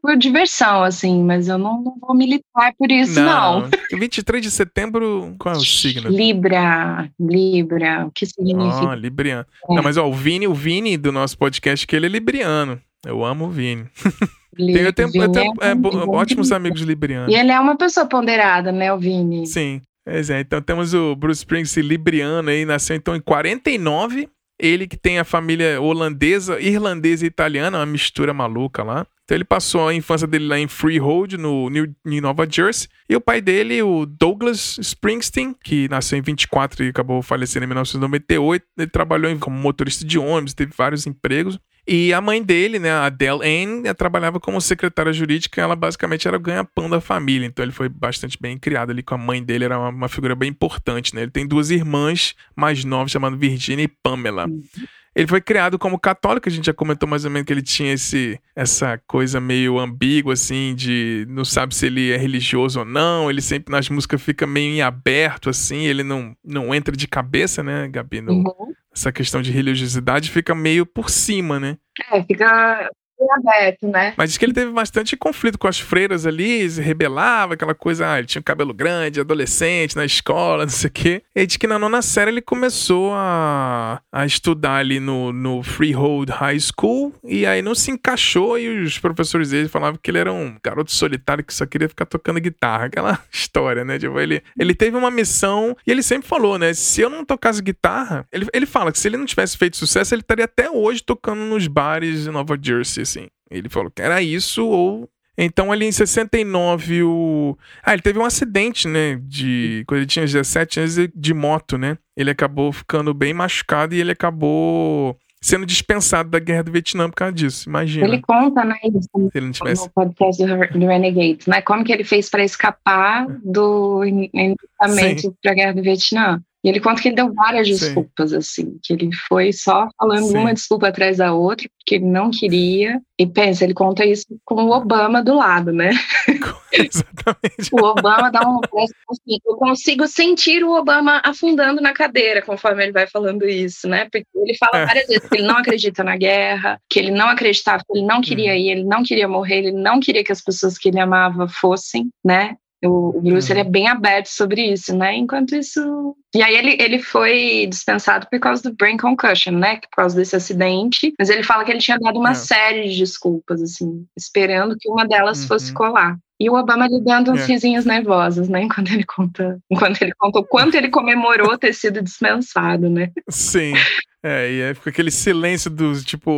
por diversão, assim, mas eu não, não vou militar por isso, não. não. 23 de setembro, qual é o signo? Libra, Libra, o que significa? Ah, Libriano. É. Não, mas ó, o Vini, o Vini do nosso podcast, que ele é libriano. Eu amo o Vini. Tenho, tenho é, é, ótimos amigos librianos. E ele é uma pessoa ponderada, né, o Vini? Sim. Pois é, então temos o Bruce Springsteen libriano aí, nasceu então em 49 ele que tem a família holandesa, irlandesa e italiana, uma mistura maluca lá. Então ele passou a infância dele lá em Freehold, no New, em Nova Jersey. E o pai dele, o Douglas Springsteen, que nasceu em 24 e acabou falecendo em 1998, ele trabalhou como motorista de ônibus, teve vários empregos. E a mãe dele, né, a Adele Anne, trabalhava como secretária jurídica, ela basicamente era o ganha-pão da família, então ele foi bastante bem criado ali com a mãe dele, era uma, uma figura bem importante, né? Ele tem duas irmãs mais novas, chamadas Virginia e Pamela. Ele foi criado como católico, a gente já comentou mais ou menos que ele tinha esse, essa coisa meio ambígua, assim, de não sabe se ele é religioso ou não. Ele sempre nas músicas fica meio em aberto, assim, ele não, não entra de cabeça, né, Gabi? No, uhum. Essa questão de religiosidade fica meio por cima, né? É, fica aberto, né? Mas diz que ele teve bastante conflito com as freiras ali, se rebelava, aquela coisa, ah, ele tinha um cabelo grande, adolescente, na escola, não sei o quê. E diz que na nona série ele começou a, a estudar ali no, no Freehold High School, e aí não se encaixou, e os professores dele falavam que ele era um garoto solitário que só queria ficar tocando guitarra, aquela história, né? Tipo, ele, ele teve uma missão, e ele sempre falou, né? Se eu não tocasse guitarra, ele, ele fala que se ele não tivesse feito sucesso, ele estaria até hoje tocando nos bares de Nova Jersey, assim. Ele falou que era isso ou então, ali em 69, o. Ah, ele teve um acidente, né? De. Quando ele tinha 17 anos de moto, né? Ele acabou ficando bem machucado e ele acabou sendo dispensado da guerra do Vietnã por causa disso. Imagina. Ele conta, né? Isso, ele tivesse... No podcast do, do Renegade, né? Como que ele fez para escapar do para a guerra do Vietnã. E ele conta que ele deu várias desculpas, Sim. assim, que ele foi só falando Sim. uma desculpa atrás da outra, porque ele não queria. E pensa, ele conta isso com o Obama do lado, né? Exatamente. o Obama dá um assim, eu consigo sentir o Obama afundando na cadeira conforme ele vai falando isso, né? Porque ele fala é. várias vezes que ele não acredita na guerra, que ele não acreditava, que ele não queria hum. ir, ele não queria morrer, ele não queria que as pessoas que ele amava fossem, né? O, o Bruce uhum. ele é bem aberto sobre isso, né? Enquanto isso. E aí ele, ele foi dispensado por causa do brain concussion, né? Por causa desse acidente. Mas ele fala que ele tinha dado uma é. série de desculpas, assim, esperando que uma delas uhum. fosse colar. E o Obama lhe dando uns é. risinhos nervosos, né? Enquanto ele conta, enquanto ele conta o quanto ele comemorou ter sido dispensado, né? Sim. É, e aí fica aquele silêncio do, tipo,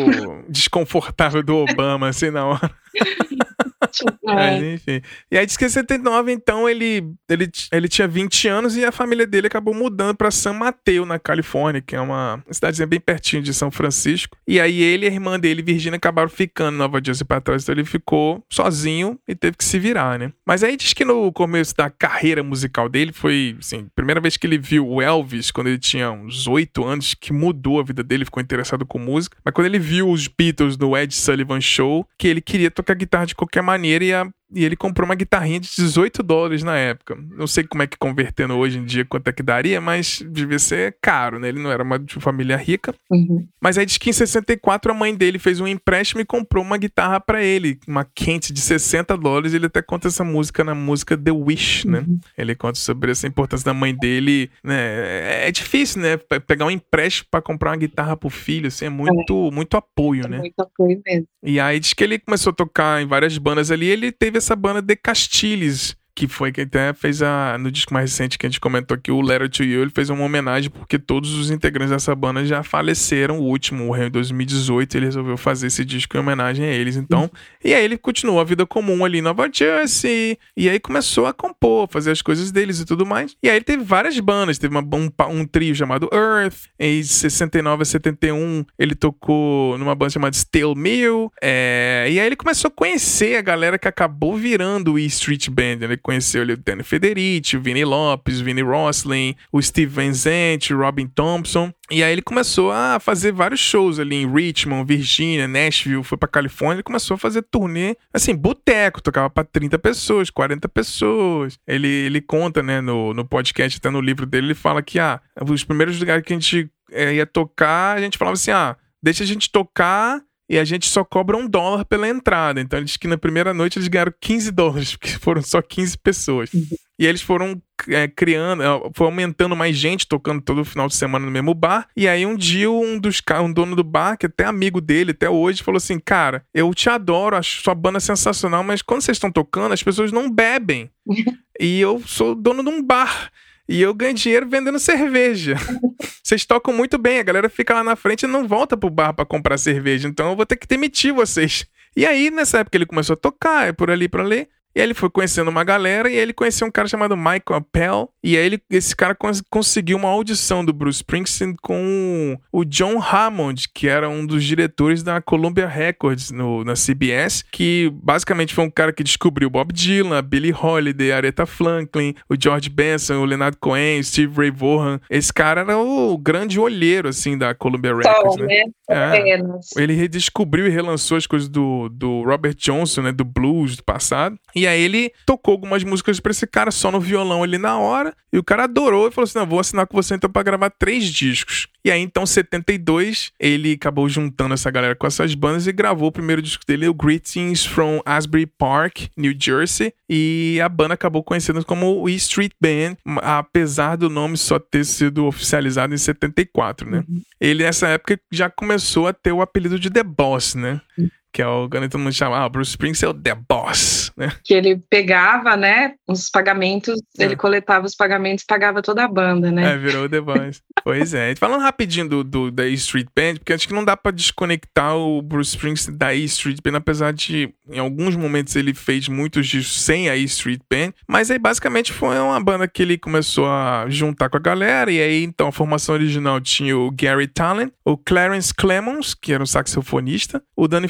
desconfortável do Obama, assim, na hora. Mas, enfim. E aí diz que em 79, então, ele, ele, ele tinha 20 anos e a família dele acabou mudando para San Mateo, na Califórnia, que é uma cidadezinha bem pertinho de São Francisco. E aí ele e a irmã dele, Virginia, acabaram ficando em Nova Jersey pra trás. Então ele ficou sozinho e teve que se virar, né? Mas aí diz que no começo da carreira musical dele foi, assim, primeira vez que ele viu o Elvis, quando ele tinha uns 8 anos, que mudou a vida dele, ficou interessado com música. Mas quando ele viu os Beatles no Ed Sullivan Show, que ele queria tocar guitarra de qualquer maneira e a e ele comprou uma guitarrinha de 18 dólares na época. Não sei como é que convertendo hoje em dia quanto é que daria, mas devia ser caro, né? Ele não era uma de família rica. Uhum. Mas aí diz que em 64 a mãe dele fez um empréstimo e comprou uma guitarra para ele, uma quente de 60 dólares. Ele até conta essa música na música The Wish, né? Uhum. Ele conta sobre essa importância da mãe dele, né? É, é difícil, né? Pegar um empréstimo para comprar uma guitarra pro filho, assim, é muito, é. muito apoio, é né? Muito apoio mesmo. E aí diz que ele começou a tocar em várias bandas ali, ele teve essa banda The Castilhos, que foi que até fez a no disco mais recente que a gente comentou aqui, o Letter to You, ele fez uma homenagem porque todos os integrantes dessa banda já faleceram. O último morreu em 2018, ele resolveu fazer esse disco em homenagem a eles. Então, uhum. e aí ele continuou a vida comum ali em Nova Jersey, e aí começou a compor, fazer as coisas deles e tudo mais. E aí ele teve várias bandas, teve uma, um, um trio chamado Earth, em 69 a 71 ele tocou numa banda chamada Stale Mill, é, e aí ele começou a conhecer a galera que acabou virando o E Street Band, né? Conheceu ali o Danny Federici, o Vinny Lopes, o Vinny Roslin, o Steve Van Zandt, o Robin Thompson. E aí ele começou a fazer vários shows ali em Richmond, Virginia, Nashville, foi pra Califórnia, ele começou a fazer turnê, assim, boteco, tocava pra 30 pessoas, 40 pessoas. Ele, ele conta, né, no, no podcast, até no livro dele, ele fala que, ah, os primeiros lugares que a gente é, ia tocar, a gente falava assim, ah, deixa a gente tocar e a gente só cobra um dólar pela entrada. Então, eles que na primeira noite eles ganharam 15 dólares, porque foram só 15 pessoas. Uhum. E eles foram é, criando, é, foi aumentando mais gente, tocando todo final de semana no mesmo bar. E aí um dia um dos um dono do bar, que é até amigo dele até hoje, falou assim: Cara, eu te adoro, acho sua banda sensacional, mas quando vocês estão tocando, as pessoas não bebem. e eu sou dono de um bar. E eu ganho dinheiro vendendo cerveja. Vocês tocam muito bem, a galera fica lá na frente e não volta pro bar para comprar cerveja. Então eu vou ter que demitir vocês. E aí, nessa época, ele começou a tocar, é por ali, por ali. E aí ele foi conhecendo uma galera e aí ele conheceu um cara chamado Michael Appel. E aí ele, esse cara cons conseguiu uma audição do Bruce Springsteen com o John Hammond, que era um dos diretores da Columbia Records no, na CBS, que basicamente foi um cara que descobriu Bob Dylan, Billie Holiday, Aretha Franklin, o George Benson, o Leonard Cohen, Steve Ray Vaughan. Esse cara era o grande olheiro, assim, da Columbia Records, Só, né? né? É. Ele redescobriu e relançou as coisas do, do Robert Johnson, né? Do blues do passado. E aí ele tocou algumas músicas pra esse cara só no violão ali na hora. E o cara adorou e falou assim: não, vou assinar com você então pra gravar três discos. E aí, então, 72, ele acabou juntando essa galera com essas bandas e gravou o primeiro disco dele, o Greetings from Asbury Park, New Jersey. E a banda acabou conhecendo como o E Street Band, apesar do nome só ter sido oficializado em 74, né? Uhum. Ele, nessa época, já começou a ter o apelido de The Boss, né? Uhum que é o quando todo mundo chama, ah, Bruce Springsteen é o The Boss, né? Que ele pegava, né, os pagamentos, é. ele coletava os pagamentos e pagava toda a banda, né? É, virou o The Boss. pois é. Falando rapidinho do, do da E Street Band, porque acho que não dá para desconectar o Bruce Springsteen da E Street Band, apesar de em alguns momentos ele fez muitos discos sem a E Street Band, mas aí basicamente foi uma banda que ele começou a juntar com a galera, e aí então a formação original tinha o Gary Talent, o Clarence Clemons, que era um saxofonista, o Danny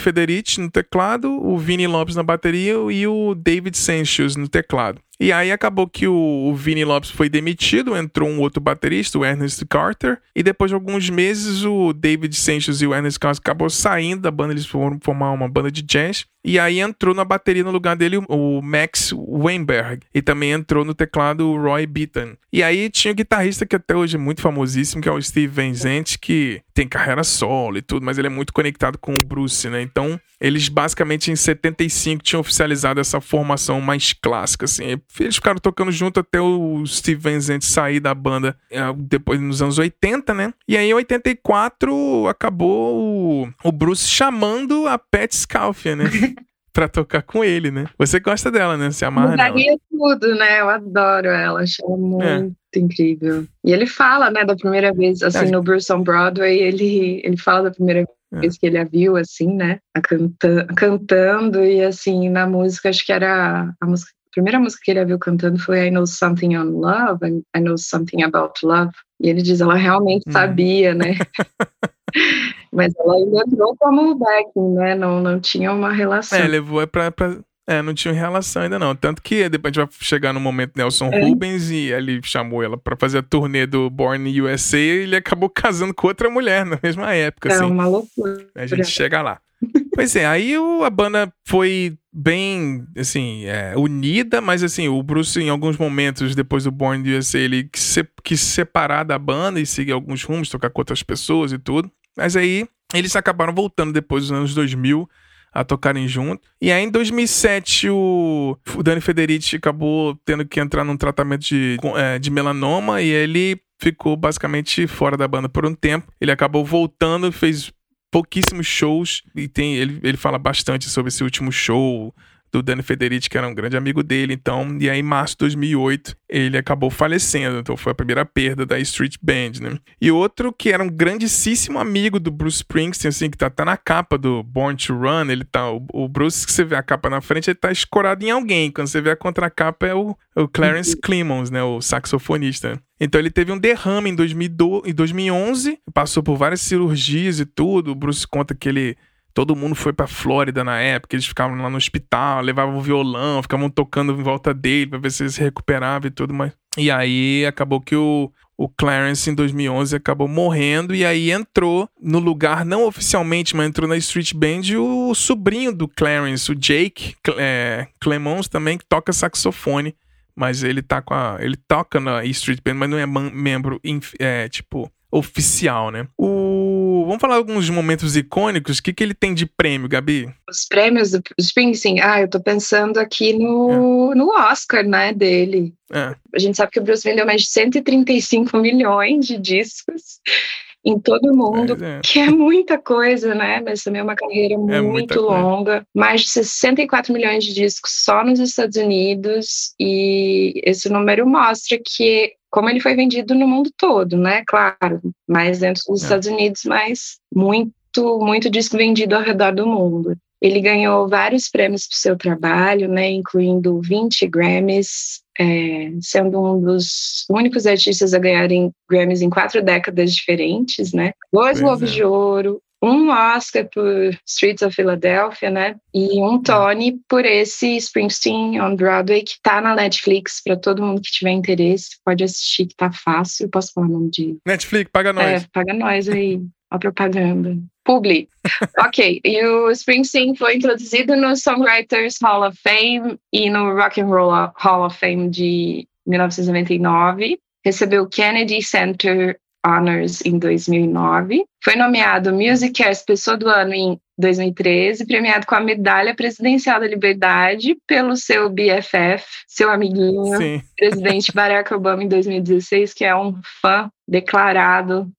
No teclado, o Vinny Lopes na bateria e o David Sanchez no teclado. E aí acabou que o, o Vini Lopes foi demitido, entrou um outro baterista, o Ernest Carter, e depois de alguns meses o David Sanchez e o Ernest Carter acabou saindo da banda, eles foram formar uma banda de jazz. E aí entrou na bateria no lugar dele o Max Weinberg. E também entrou no teclado o Roy Beaton. E aí tinha o guitarrista que até hoje é muito famosíssimo, que é o Steve Van Zandt, que tem carreira solo e tudo, mas ele é muito conectado com o Bruce, né? Então, eles basicamente em 75 tinham oficializado essa formação mais clássica, assim. Eles ficaram tocando junto até o Steve Van Zandt sair da banda é, depois nos anos 80, né? E aí em 84 acabou o, o Bruce chamando a Pat Scaufia, né? pra tocar com ele, né? Você gosta dela, né? Se amarra Mudaria tudo, né? Eu adoro ela, acho ela muito é. incrível. E ele fala, né, da primeira vez, assim, é. no Bruce on Broadway, ele, ele fala da primeira é. vez que ele a viu, assim, né, canta, cantando, e assim, na música, acho que era a música primeira música que ele a viu cantando foi I Know Something on Love, I Know Something About Love. E ele diz, ela realmente hum. sabia, né? Mas ela ainda entrou como backing, né? Não, não tinha uma relação. É, levou é pra, pra, É, não tinha relação ainda não. Tanto que depois a gente vai chegar no momento Nelson é. Rubens e ele chamou ela para fazer a turnê do Born USA e ele acabou casando com outra mulher na mesma época. É assim. uma loucura. A gente chega lá. pois é, aí o, a banda foi bem, assim, é, unida, mas assim, o Bruce em alguns momentos, depois do Born USA, ele quis, se, quis separar da banda e seguir alguns rumos, tocar com outras pessoas e tudo. Mas aí eles acabaram voltando depois dos anos 2000 a tocarem junto. E aí em 2007 o, o Dani Federici acabou tendo que entrar num tratamento de, é, de melanoma e ele ficou basicamente fora da banda por um tempo. Ele acabou voltando, fez pouquíssimos shows e tem ele, ele fala bastante sobre esse último show do Danny Federici, que era um grande amigo dele, então, e aí em março de 2008 ele acabou falecendo, então foi a primeira perda da Street Band, né? E outro que era um grandíssimo amigo do Bruce Springsteen, assim, que tá, tá na capa do Born to Run, ele tá, o, o, Bruce, que você vê a capa na frente, ele tá escorado em alguém, quando você vê a contracapa é o, o Clarence uhum. Clemons, né, o saxofonista. Então ele teve um derrame em, 2012, em 2011, passou por várias cirurgias e tudo, o Bruce conta que ele Todo mundo foi pra Flórida na época, eles ficavam lá no hospital, levavam violão, ficavam tocando em volta dele pra ver se ele se recuperava e tudo mais. E aí acabou que o, o Clarence em 2011 acabou morrendo e aí entrou no lugar, não oficialmente, mas entrou na Street Band o sobrinho do Clarence, o Jake é, Clemons também, que toca saxofone. Mas ele tá com a. Ele toca na Street Band, mas não é membro, é, tipo, oficial, né? O... Vamos falar alguns momentos icônicos. O que, que ele tem de prêmio, Gabi? Os prêmios do Springsteen? Ah, eu tô pensando aqui no, é. no Oscar, né, dele. É. A gente sabe que o Bruce vendeu mais de 135 milhões de discos em todo mundo, é. que é muita coisa, né? Mas também é uma carreira é muito longa. Mais de 64 milhões de discos só nos Estados Unidos, e esse número mostra que como ele foi vendido no mundo todo, né? Claro, mais dentro dos é. Estados Unidos, mas muito, muito disco vendido ao redor do mundo. Ele ganhou vários prêmios por seu trabalho, né, incluindo 20 Grammys, é, sendo um dos únicos artistas a ganharem Grammys em quatro décadas diferentes, né? Dois Globos é. de Ouro, um Oscar por Streets of Philadelphia, né? E um Tony por esse Springsteen on Broadway que tá na Netflix para todo mundo que tiver interesse, pode assistir que tá fácil. Posso falar o nome de Netflix, paga nós. É, paga nós aí. A propaganda. Publi. ok, e o Springsteen foi introduzido no Songwriters Hall of Fame e no Rock and Roll Hall of Fame de 1999. Recebeu o Kennedy Center Honors em 2009. Foi nomeado Musicast Pessoa do Ano em 2013, premiado com a Medalha Presidencial da Liberdade pelo seu BFF, seu amiguinho, Sim. presidente Barack Obama em 2016, que é um fã declarado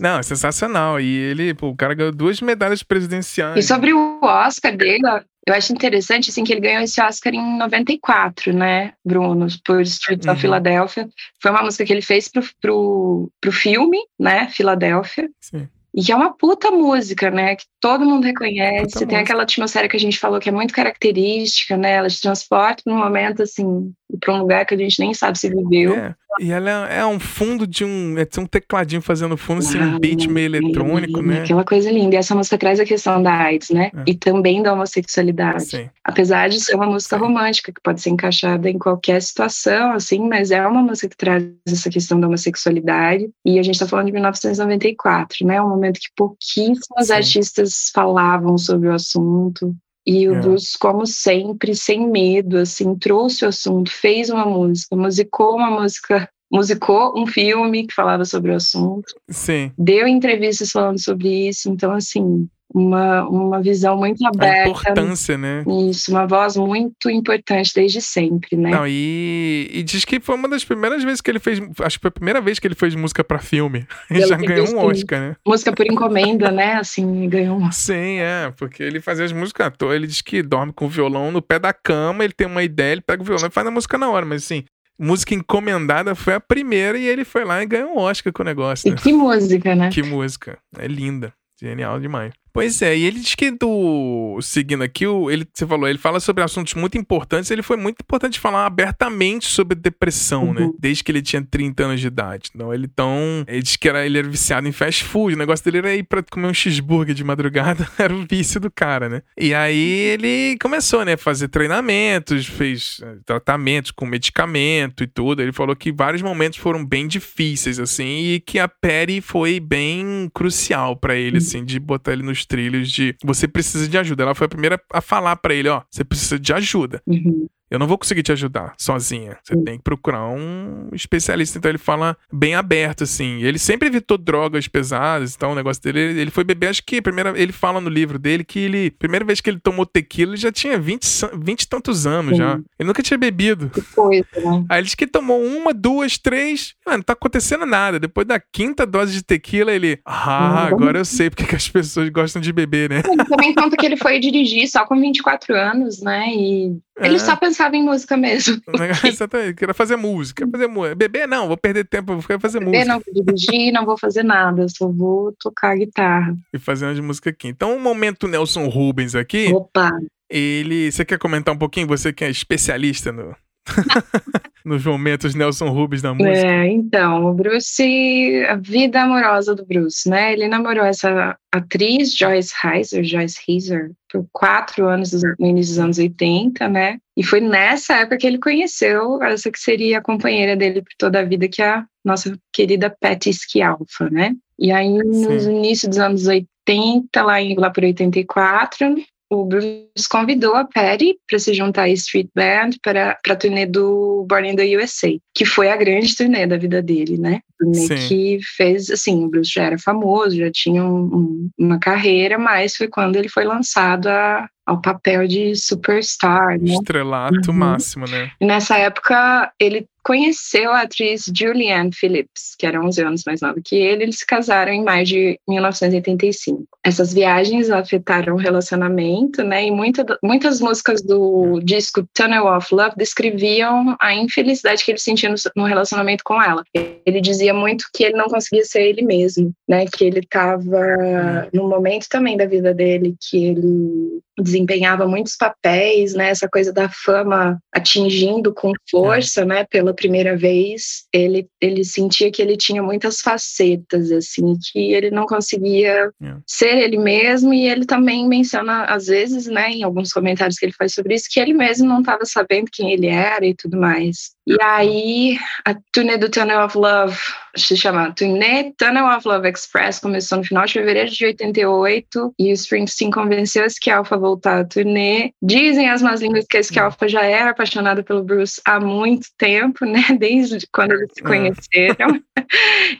Não, é sensacional. E ele, pô, o cara ganhou duas medalhas presidenciais. E sobre o Oscar dele, eu acho interessante, assim, que ele ganhou esse Oscar em 94, né, Bruno, por Streets uhum. of Philadelphia. Foi uma música que ele fez pro, pro, pro filme, né, Filadélfia. Sim. E que é uma puta música, né? Que todo mundo reconhece. Puta tem aquela atmosfera que a gente falou que é muito característica, né? Ela te transporta num momento, assim, para um lugar que a gente nem sabe se viveu. É. E ela é, é um fundo de um. É um tecladinho fazendo fundo, assim, um beat meio eletrônico, né? Aquela coisa linda. E essa música traz a questão da AIDS, né? É. E também da homossexualidade. Sim. Apesar de ser uma música Sim. romântica, que pode ser encaixada em qualquer situação, assim, mas é uma música que traz essa questão da homossexualidade. E a gente tá falando de 1994, né? Um momento que pouquíssimos Sim. artistas falavam sobre o assunto. E o é. Bruce, como sempre, sem medo, assim, trouxe o assunto, fez uma música, musicou uma música, musicou um filme que falava sobre o assunto. Sim. Deu entrevistas falando sobre isso. Então, assim, uma, uma visão muito aberta. A importância, né? Isso, uma voz muito importante desde sempre, né? Não, e, e diz que foi uma das primeiras vezes que ele fez, acho que foi a primeira vez que ele fez música para filme. Ele já ganhou um Oscar, né? Música por encomenda, né? Assim, ganhou um Sim, é, porque ele fazia as músicas à toa, ele diz que dorme com o violão no pé da cama, ele tem uma ideia, ele pega o violão e faz a música na hora, mas assim, música encomendada foi a primeira e ele foi lá e ganhou um Oscar com o negócio. Né? E que música, né? Que música. É linda. Genial demais. Pois é, e ele diz que do. Seguindo aqui, o, ele, você falou, ele fala sobre assuntos muito importantes. Ele foi muito importante falar abertamente sobre depressão, né? uhum. né? Desde que ele tinha 30 anos de idade. Então, ele tão. Ele disse que era, ele era viciado em fast food. O negócio dele era ir pra comer um cheeseburger de madrugada. era o vício do cara, né? E aí ele começou, né? Fazer treinamentos, fez eh, tratamentos com medicamento e tudo. Ele falou que vários momentos foram bem difíceis, assim, e que a Perry foi bem crucial para ele, uhum. assim, de botar ele nos trilhos de você precisa de ajuda. Ela foi a primeira a falar para ele, ó, você precisa de ajuda. Uhum eu não vou conseguir te ajudar sozinha. Você tem que procurar um especialista. Então ele fala bem aberto, assim. Ele sempre evitou drogas pesadas, então o negócio dele. Ele foi beber, acho que primeira, ele fala no livro dele que ele. Primeira vez que ele tomou tequila, ele já tinha 20, 20 e tantos anos Sim. já. Ele nunca tinha bebido. Que coisa, né? Aí ele disse que tomou uma, duas, três. Mano, não tá acontecendo nada. Depois da quinta dose de tequila, ele. Ah, agora eu sei porque que as pessoas gostam de beber, né? Ele também conta que ele foi dirigir só com 24 anos, né? E ele é. só pensava em música mesmo. Exatamente, queria fazer música, fazer música. Beber não, vou perder tempo, vou fazer Beber, música. não vou dirigir, não vou fazer nada, só vou tocar guitarra. E fazer umas música aqui. Então, o momento Nelson Rubens aqui. Opa! Ele. Você quer comentar um pouquinho? Você que é especialista no, Nos momentos Nelson Rubens da música. É, então, o Bruce, a vida amorosa do Bruce, né? Ele namorou essa atriz, Joyce Heiser, Joyce Heiser, por quatro anos no início dos anos 80, né? E foi nessa época que ele conheceu essa que seria a companheira dele por toda a vida, que é a nossa querida Patty Schialfa, né? E aí, no início dos anos 80, lá, em, lá por 84, o Bruce convidou a Patty para se juntar à Street Band para a turnê do Born in the USA, que foi a grande turnê da vida dele, né? Turnê Sim. que fez, assim, o Bruce já era famoso, já tinha um, um, uma carreira, mas foi quando ele foi lançado a, ao papel de superstar, né? Estrelato uhum. máximo, né? E nessa época ele conheceu a atriz Julianne Phillips, que era 11 anos mais nova que ele, eles se casaram em maio de 1985. Essas viagens afetaram o relacionamento, né? E muita, muitas músicas do disco Tunnel of Love descreviam a infelicidade que ele sentia no, no relacionamento com ela. Ele dizia muito que ele não conseguia ser ele mesmo, né? Que ele estava no momento também da vida dele que ele desempenhava muitos papéis, né? Essa coisa da fama atingindo com força, né? Pela primeira vez, ele ele sentia que ele tinha muitas facetas, assim, que ele não conseguia yeah. ser ele mesmo. E ele também menciona às vezes, né? Em alguns comentários que ele faz sobre isso, que ele mesmo não estava sabendo quem ele era e tudo mais. E aí, a turnê do Tunnel of Love se chama Turnê Tunnel of Love Express, começou no final de fevereiro de 88 e o Springsteen convenceu a Schialfa a voltar à turnê. Dizem as más línguas que a Schialfa já era apaixonada pelo Bruce há muito tempo, né? Desde quando eles se é. conheceram.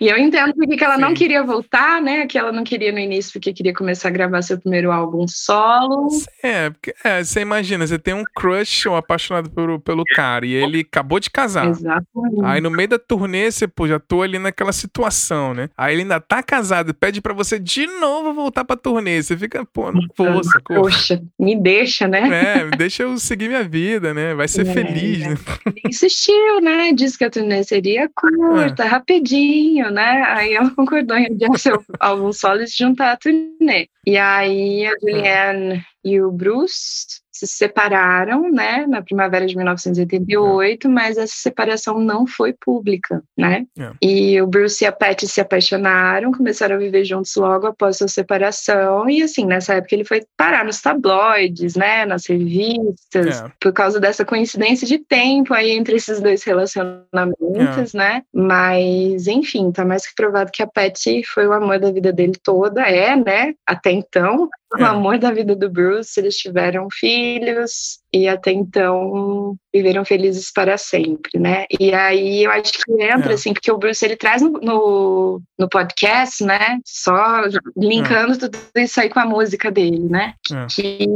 e eu entendo porque que ela não queria voltar, né? Que ela não queria no início porque queria começar a gravar seu primeiro álbum solo. É, porque, é, você imagina, você tem um crush ou apaixonado pelo, pelo cara e ele acabou de casar. Exatamente. Aí no meio da turnê, você, pô, já tô ali naquela situação, né? Aí ele ainda tá casado e pede para você de novo voltar pra turnê. Você fica, pô, não vou, sacou? Poxa, me deixa, né? É, deixa eu seguir minha vida, né? Vai ser é, feliz, é. né? Ele insistiu, né? Disse que a turnê seria curta, é. rapidinho, né? Aí ela concordou em adiar seu álbum solo e se juntar à turnê. E aí a é. Julianne e o Bruce se separaram, né, na primavera de 1988, é. mas essa separação não foi pública, né? É. E o Bruce e a Patty se apaixonaram, começaram a viver juntos logo após sua separação, e assim, nessa época ele foi parar nos tabloides, né, nas revistas, é. por causa dessa coincidência de tempo aí entre esses dois relacionamentos, é. né? Mas, enfim, tá mais que provado que a Patty foi o amor da vida dele toda, é, né? Até então, o é. amor da vida do Bruce, eles tiveram filhos, e até então viveram felizes para sempre, né? E aí eu acho que entra, é. assim, porque o Bruce ele traz no, no, no podcast, né? Só linkando é. tudo isso aí com a música dele, né? É. Que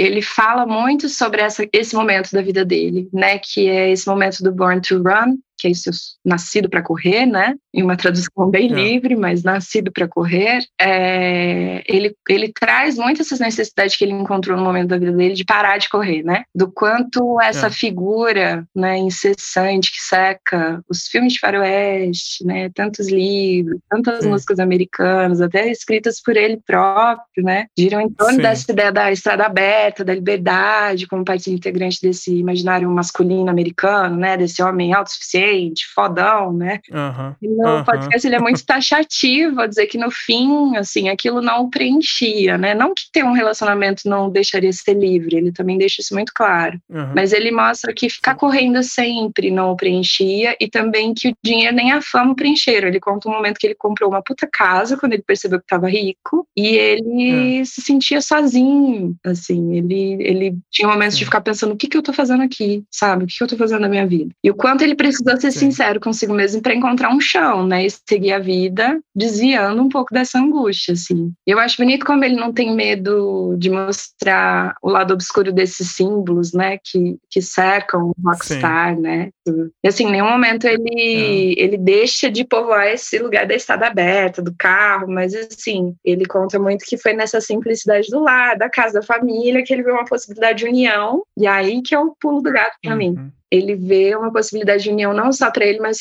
ele fala muito sobre essa, esse momento da vida dele, né? Que é esse momento do Born to Run, que é isso, nascido para correr, né? Em uma tradução bem é. livre, mas nascido para correr. É, ele, ele traz muito essas necessidades que ele encontrou no momento da vida dele de parar de correr, né? Do quanto essa é. figura, né, incessante que seca os filmes de faroeste, né? Tantos livros, tantas músicas americanas, até escritas por ele próprio, né? Giram em torno Sim. dessa ideia da estrada aberta, da liberdade, como parte integrante desse imaginário masculino americano, né? Desse homem autossuficiente fodão, né? Uhum, e no uhum. podcast ele é muito taxativo a dizer que no fim, assim, aquilo não preenchia, né? Não que ter um relacionamento não deixaria ser livre, ele também deixa isso muito claro. Uhum. Mas ele mostra que ficar correndo sempre não o preenchia e também que o dinheiro nem a fama preencheram. Ele conta um momento que ele comprou uma puta casa quando ele percebeu que estava rico e ele é. se sentia sozinho, assim, ele, ele tinha momentos de ficar pensando o que que eu tô fazendo aqui, sabe? O que que eu tô fazendo na minha vida? E o quanto ele precisou ser Sim. sincero consigo mesmo para encontrar um chão, né? E seguir a vida desviando um pouco dessa angústia, assim. Eu acho bonito como ele não tem medo de mostrar o lado obscuro desses símbolos, né? Que, que cercam o rockstar, Sim. né? E assim, em nenhum momento ele, é. ele deixa de povoar esse lugar da estrada aberta, do carro, mas assim, ele conta muito que foi nessa simplicidade do lar, da casa, da família, que ele viu uma possibilidade de união, e aí que é o pulo do gato para uhum. mim ele vê uma possibilidade de união não só para ele, mas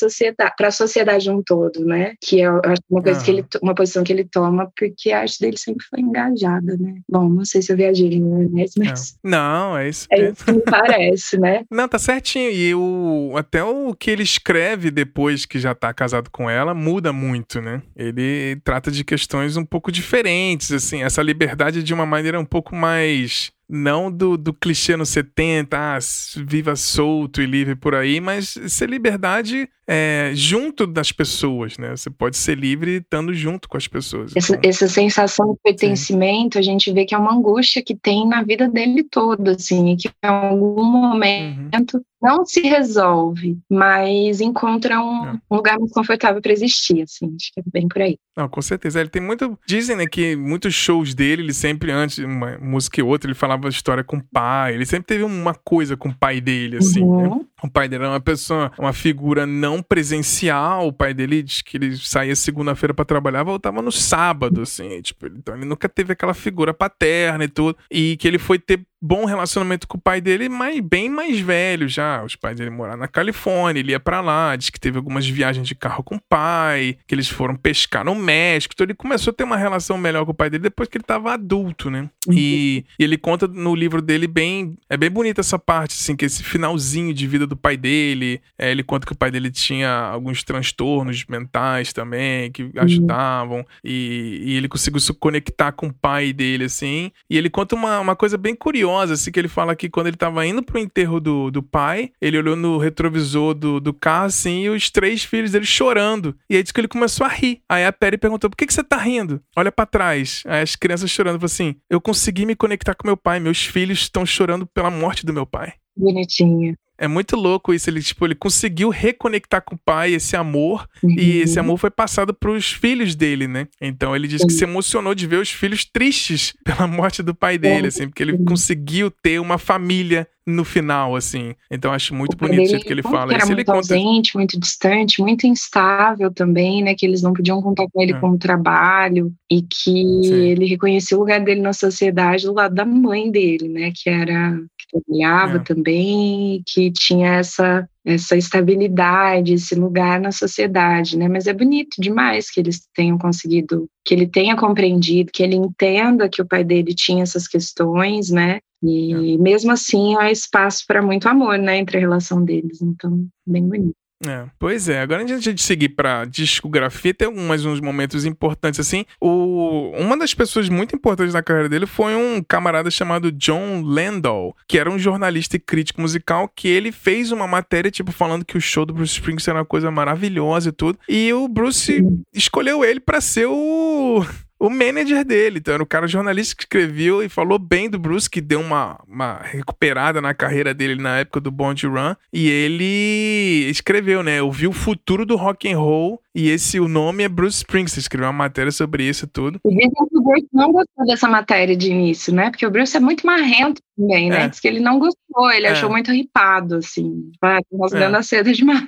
para a sociedade um todo, né? Que é uma coisa uhum. que ele, uma posição que ele toma, porque a arte dele sempre foi engajada, né? Bom, não sei se eu viajei, né? mas não, é isso. É isso que me parece, né? Não, tá certinho. E o até o que ele escreve depois que já tá casado com ela muda muito, né? Ele trata de questões um pouco diferentes, assim, essa liberdade de uma maneira um pouco mais não do, do clichê no 70, ah, viva solto e livre por aí, mas ser liberdade é, junto das pessoas, né? Você pode ser livre estando junto com as pessoas. Essa, então, essa sensação de pertencimento, sim. a gente vê que é uma angústia que tem na vida dele toda, assim, que em algum momento uhum não se resolve, mas encontra um, é. um lugar mais confortável para existir, assim, acho que é bem por aí. Não, com certeza. Ele tem muito. Dizem, né, que muitos shows dele, ele sempre, antes de uma música e outra, ele falava história com o pai. Ele sempre teve uma coisa com o pai dele, assim. Né? Uhum. Né? O pai dele era uma pessoa, uma figura não presencial. O pai dele diz que ele saía segunda-feira para trabalhar, voltava no sábado, assim. Tipo, então ele nunca teve aquela figura paterna e tudo. E que ele foi ter bom relacionamento com o pai dele, mas bem mais velho já. Os pais dele moraram na Califórnia, ele ia para lá, diz que teve algumas viagens de carro com o pai, que eles foram pescar no México. Então ele começou a ter uma relação melhor com o pai dele depois que ele tava adulto, né? Uhum. E, e, ele conta no livro dele bem. É bem bonita essa parte, assim, que esse finalzinho de vida do pai dele. É, ele conta que o pai dele tinha alguns transtornos mentais também, que uhum. ajudavam. E, e ele conseguiu se conectar com o pai dele, assim. E ele conta uma, uma coisa bem curiosa curiosa, assim, que ele fala que quando ele tava indo pro enterro do, do pai, ele olhou no retrovisor do, do carro, assim, e os três filhos dele chorando. E aí disse que ele começou a rir. Aí a Perry perguntou, por que, que você tá rindo? Olha para trás. Aí as crianças chorando, falou assim, eu consegui me conectar com meu pai, meus filhos estão chorando pela morte do meu pai. Bonitinho. É muito louco isso. Ele, tipo, ele conseguiu reconectar com o pai, esse amor, uhum. e esse amor foi passado pros filhos dele, né? Então ele diz que se emocionou de ver os filhos tristes pela morte do pai dele, assim, porque ele conseguiu ter uma família no final, assim. Então acho muito o bonito o jeito que ele fala. Era muito conta... ausente, muito distante, muito instável também, né? Que eles não podiam contar com ele é. como trabalho e que Sim. ele reconheceu o lugar dele na sociedade do lado da mãe dele, né? Que era que trabalhava é. também, que tinha essa essa estabilidade, esse lugar na sociedade, né? Mas é bonito demais que eles tenham conseguido, que ele tenha compreendido, que ele entenda que o pai dele tinha essas questões, né? E é. mesmo assim há espaço para muito amor, né, entre a relação deles. Então, bem bonito. É, pois é, agora antes de seguir pra discografia, tem alguns uns momentos importantes, assim. O, uma das pessoas muito importantes na carreira dele foi um camarada chamado John Landau, que era um jornalista e crítico musical, que ele fez uma matéria, tipo, falando que o show do Bruce Springsteen era uma coisa maravilhosa e tudo. E o Bruce escolheu ele para ser o o manager dele. Então era o cara jornalista que escreveu e falou bem do Bruce, que deu uma, uma recuperada na carreira dele na época do Bond Run. E ele escreveu, né? Eu vi o futuro do rock and roll e esse o nome é Bruce Springsteen. Escreveu uma matéria sobre isso e tudo. E dizem que o Bruce não gostou dessa matéria de início, né? Porque o Bruce é muito marrento também, né? É. Diz que ele não gostou, ele é. achou muito ripado, assim. Ah, rasgando é. a seda demais.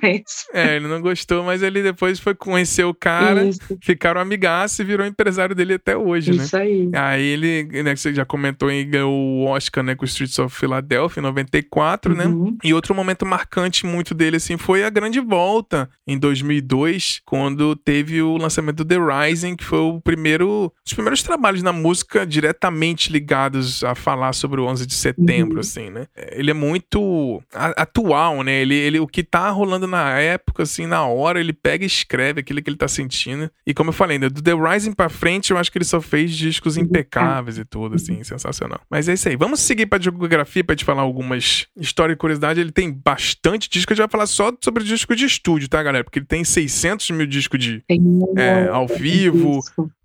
É, ele não gostou, mas ele depois foi conhecer o cara, isso. ficaram amigaços e virou empresário dele até hoje, isso né? Isso aí. Aí ele, né, que você já comentou, em ganhou o Oscar, né, com Streets of Philadelphia em 94, né? uhum. né? E outro momento marcante muito dele, assim, foi a grande volta em 2002, quando teve o lançamento do The Rising, que foi o primeiro, os primeiros trabalhos na música diretamente ligados a falar sobre o 11 de setembro, uhum. assim, né? Ele é muito atual, né? Ele, ele, o que tá rolando na época, assim, na hora, ele pega e escreve aquilo que ele tá sentindo. E como eu falei, né, do The Rising pra frente, eu acho que ele só fez discos uhum. impecáveis e tudo, assim, sensacional. Mas é isso aí. Vamos seguir pra geografia pra te falar algumas histórias e curiosidade. Ele tem bastante disco. A gente vai falar só sobre disco de estúdio, tá, galera? Porque ele tem 600 mil discos de é, ao vivo,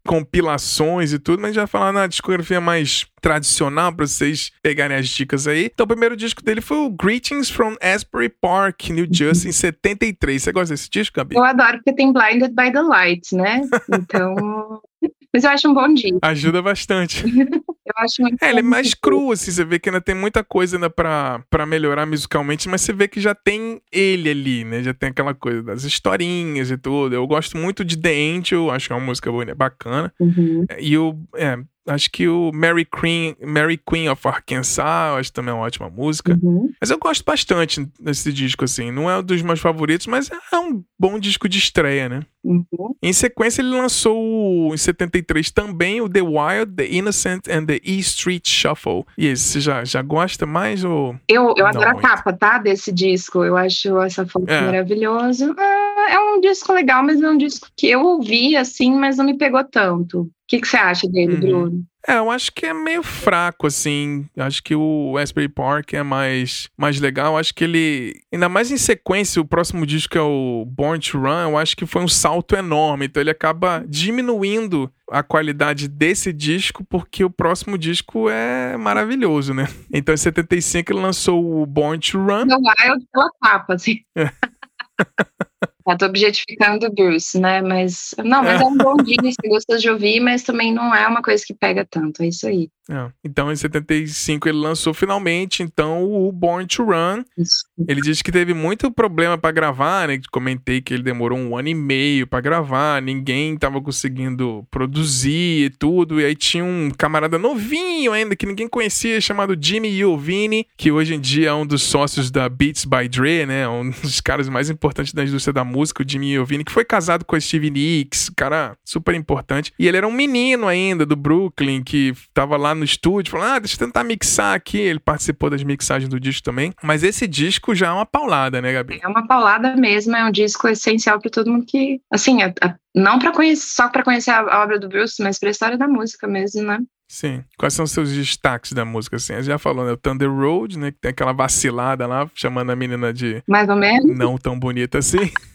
compilações e tudo, mas a gente vai falar na discografia mais tradicional para vocês pegarem as dicas aí. Então, o primeiro disco dele foi o Greetings from Asbury Park, New Jersey, em 73. Você gosta desse disco, Gabi? Eu adoro porque tem Blinded by the Light, né? Então. Mas eu acho um bom dia. Ajuda bastante. eu acho muito É, ele é mais cru, assim, você vê que ainda tem muita coisa ainda pra, pra melhorar musicalmente, mas você vê que já tem ele ali, né? Já tem aquela coisa das historinhas e tudo. Eu gosto muito de The Angel, acho que é uma música boa, bacana. Uhum. E o. É, Acho que o Mary Queen, Mary Queen of Arkansas, acho também é uma ótima música. Uhum. Mas eu gosto bastante desse disco, assim. Não é um dos meus favoritos, mas é um bom disco de estreia, né? Uhum. Em sequência, ele lançou em 73 também o The Wild, The Innocent and The E Street Shuffle. E esse, você já, já gosta mais ou. Eu, eu adoro a capa, tá? Desse disco. Eu acho essa foto é. maravilhosa. É, é um disco legal, mas é um disco que eu ouvi, assim, mas não me pegou tanto. O que, que você acha dele, uhum. Bruno? É, eu acho que é meio fraco, assim. Acho que o Asbury Park é mais, mais legal. Acho que ele. Ainda mais em sequência, o próximo disco que é o Born to Run, eu acho que foi um salto enorme. Então ele acaba diminuindo a qualidade desse disco, porque o próximo disco é maravilhoso, né? Então em 75 ele lançou o Born to Run. No Wild pela capa, assim. É. Eu tô objetificando o Bruce, né? Mas. Não, mas é um bom disco, gostoso de ouvir, mas também não é uma coisa que pega tanto. É isso aí. É. Então, em 75, ele lançou finalmente, então, o Born to Run. Isso. Ele disse que teve muito problema para gravar, né? Comentei que ele demorou um ano e meio para gravar, ninguém tava conseguindo produzir e tudo. E aí tinha um camarada novinho ainda, que ninguém conhecia, chamado Jimmy Iovine, que hoje em dia é um dos sócios da Beats by Dre, né? Um dos caras mais importantes da indústria da música, o Jimmy Iovine, que foi casado com a Stevie Nicks, cara super importante. E ele era um menino ainda do Brooklyn, que tava lá no estúdio, falando, ah, deixa eu tentar mixar aqui. Ele participou das mixagens do disco também. Mas esse disco já é uma paulada, né, Gabi? É uma paulada mesmo, é um disco essencial para todo mundo que, assim, a, a, não para conhecer, só para conhecer a, a, obra do Bruce, mas para a história da música mesmo, né? Sim. Quais são os seus destaques da música, assim? A gente já falou, né? O Thunder Road, né? Que tem aquela vacilada lá, chamando a menina de... Mais ou menos. Não tão bonita assim.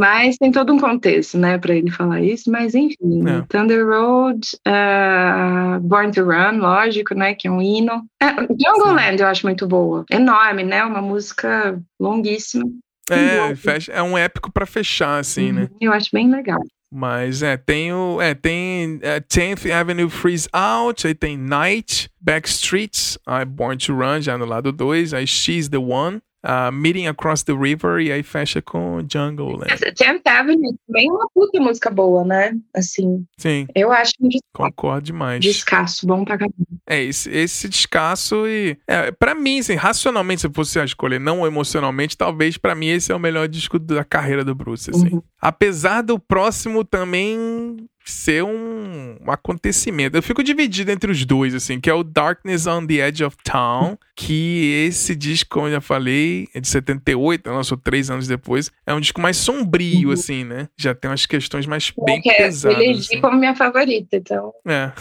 mas tem todo um contexto, né, para ele falar isso. Mas enfim, é. Thunder Road, uh, Born to Run, lógico, né, que é um hino. Uh, Jungle Land eu acho muito boa, enorme, né, uma música longuíssima. É, fecha, é um épico para fechar, assim, uhum, né? Eu acho bem legal. Mas é, tem o. É, tem é, 10th Avenue Freeze Out, aí tem Night, Backstreets, I Born to Run, já no lado 2, aí She's the One, uh, Meeting Across the River e aí fecha com Jungle Land. Tenth Avenue também é uma puta música boa, né? Assim. Sim. Eu acho um Concordo demais. Descasso, bom pra caramba. É, esse, esse descasso e. É, pra mim, assim, racionalmente, se fosse escolher, não emocionalmente, talvez pra mim esse é o melhor disco da carreira do Bruce, assim. Uhum. Apesar do próximo também ser um, um, acontecimento. Eu fico dividido entre os dois, assim, que é o Darkness on the Edge of Town, que esse disco, como eu já falei, é de 78, lançou três anos depois, é um disco mais sombrio, uhum. assim, né? Já tem umas questões mais é, bem pesadas. Eu elegi assim. como minha favorita, então. É.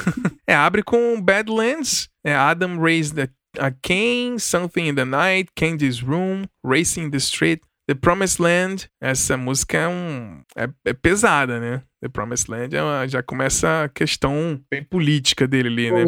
é, abre com Badlands, é Adam Raised a Kane, Something in the Night, Candy's Room, Racing the Street, The Promised Land, essa música é um. É, é pesada, né? The Promised Land, é já começa a questão bem política dele ali, né?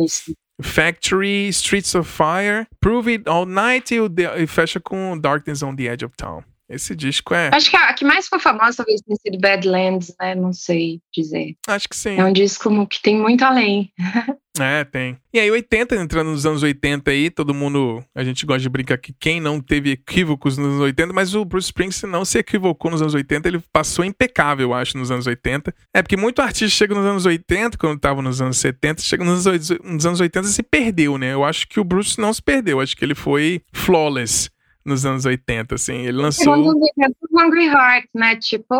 Factory, Streets of Fire, Prove It All Night e, e fecha com Darkness on the Edge of Town. Esse disco é. Acho que a, a que mais foi famosa talvez tenha sido Badlands, né? Não sei dizer. Acho que sim. É um disco que tem muito além. é, tem. E aí, 80, entrando nos anos 80 aí, todo mundo. A gente gosta de brincar que quem não teve equívocos nos anos 80, mas o Bruce Springsteen não se equivocou nos anos 80, ele passou impecável, eu acho, nos anos 80. É porque muito artista chega nos anos 80, quando tava nos anos 70, chega nos anos, nos anos 80 e se perdeu, né? Eu acho que o Bruce não se perdeu, acho que ele foi flawless nos anos 80, assim. Ele lançou. Hungry Heart, né? Tipo.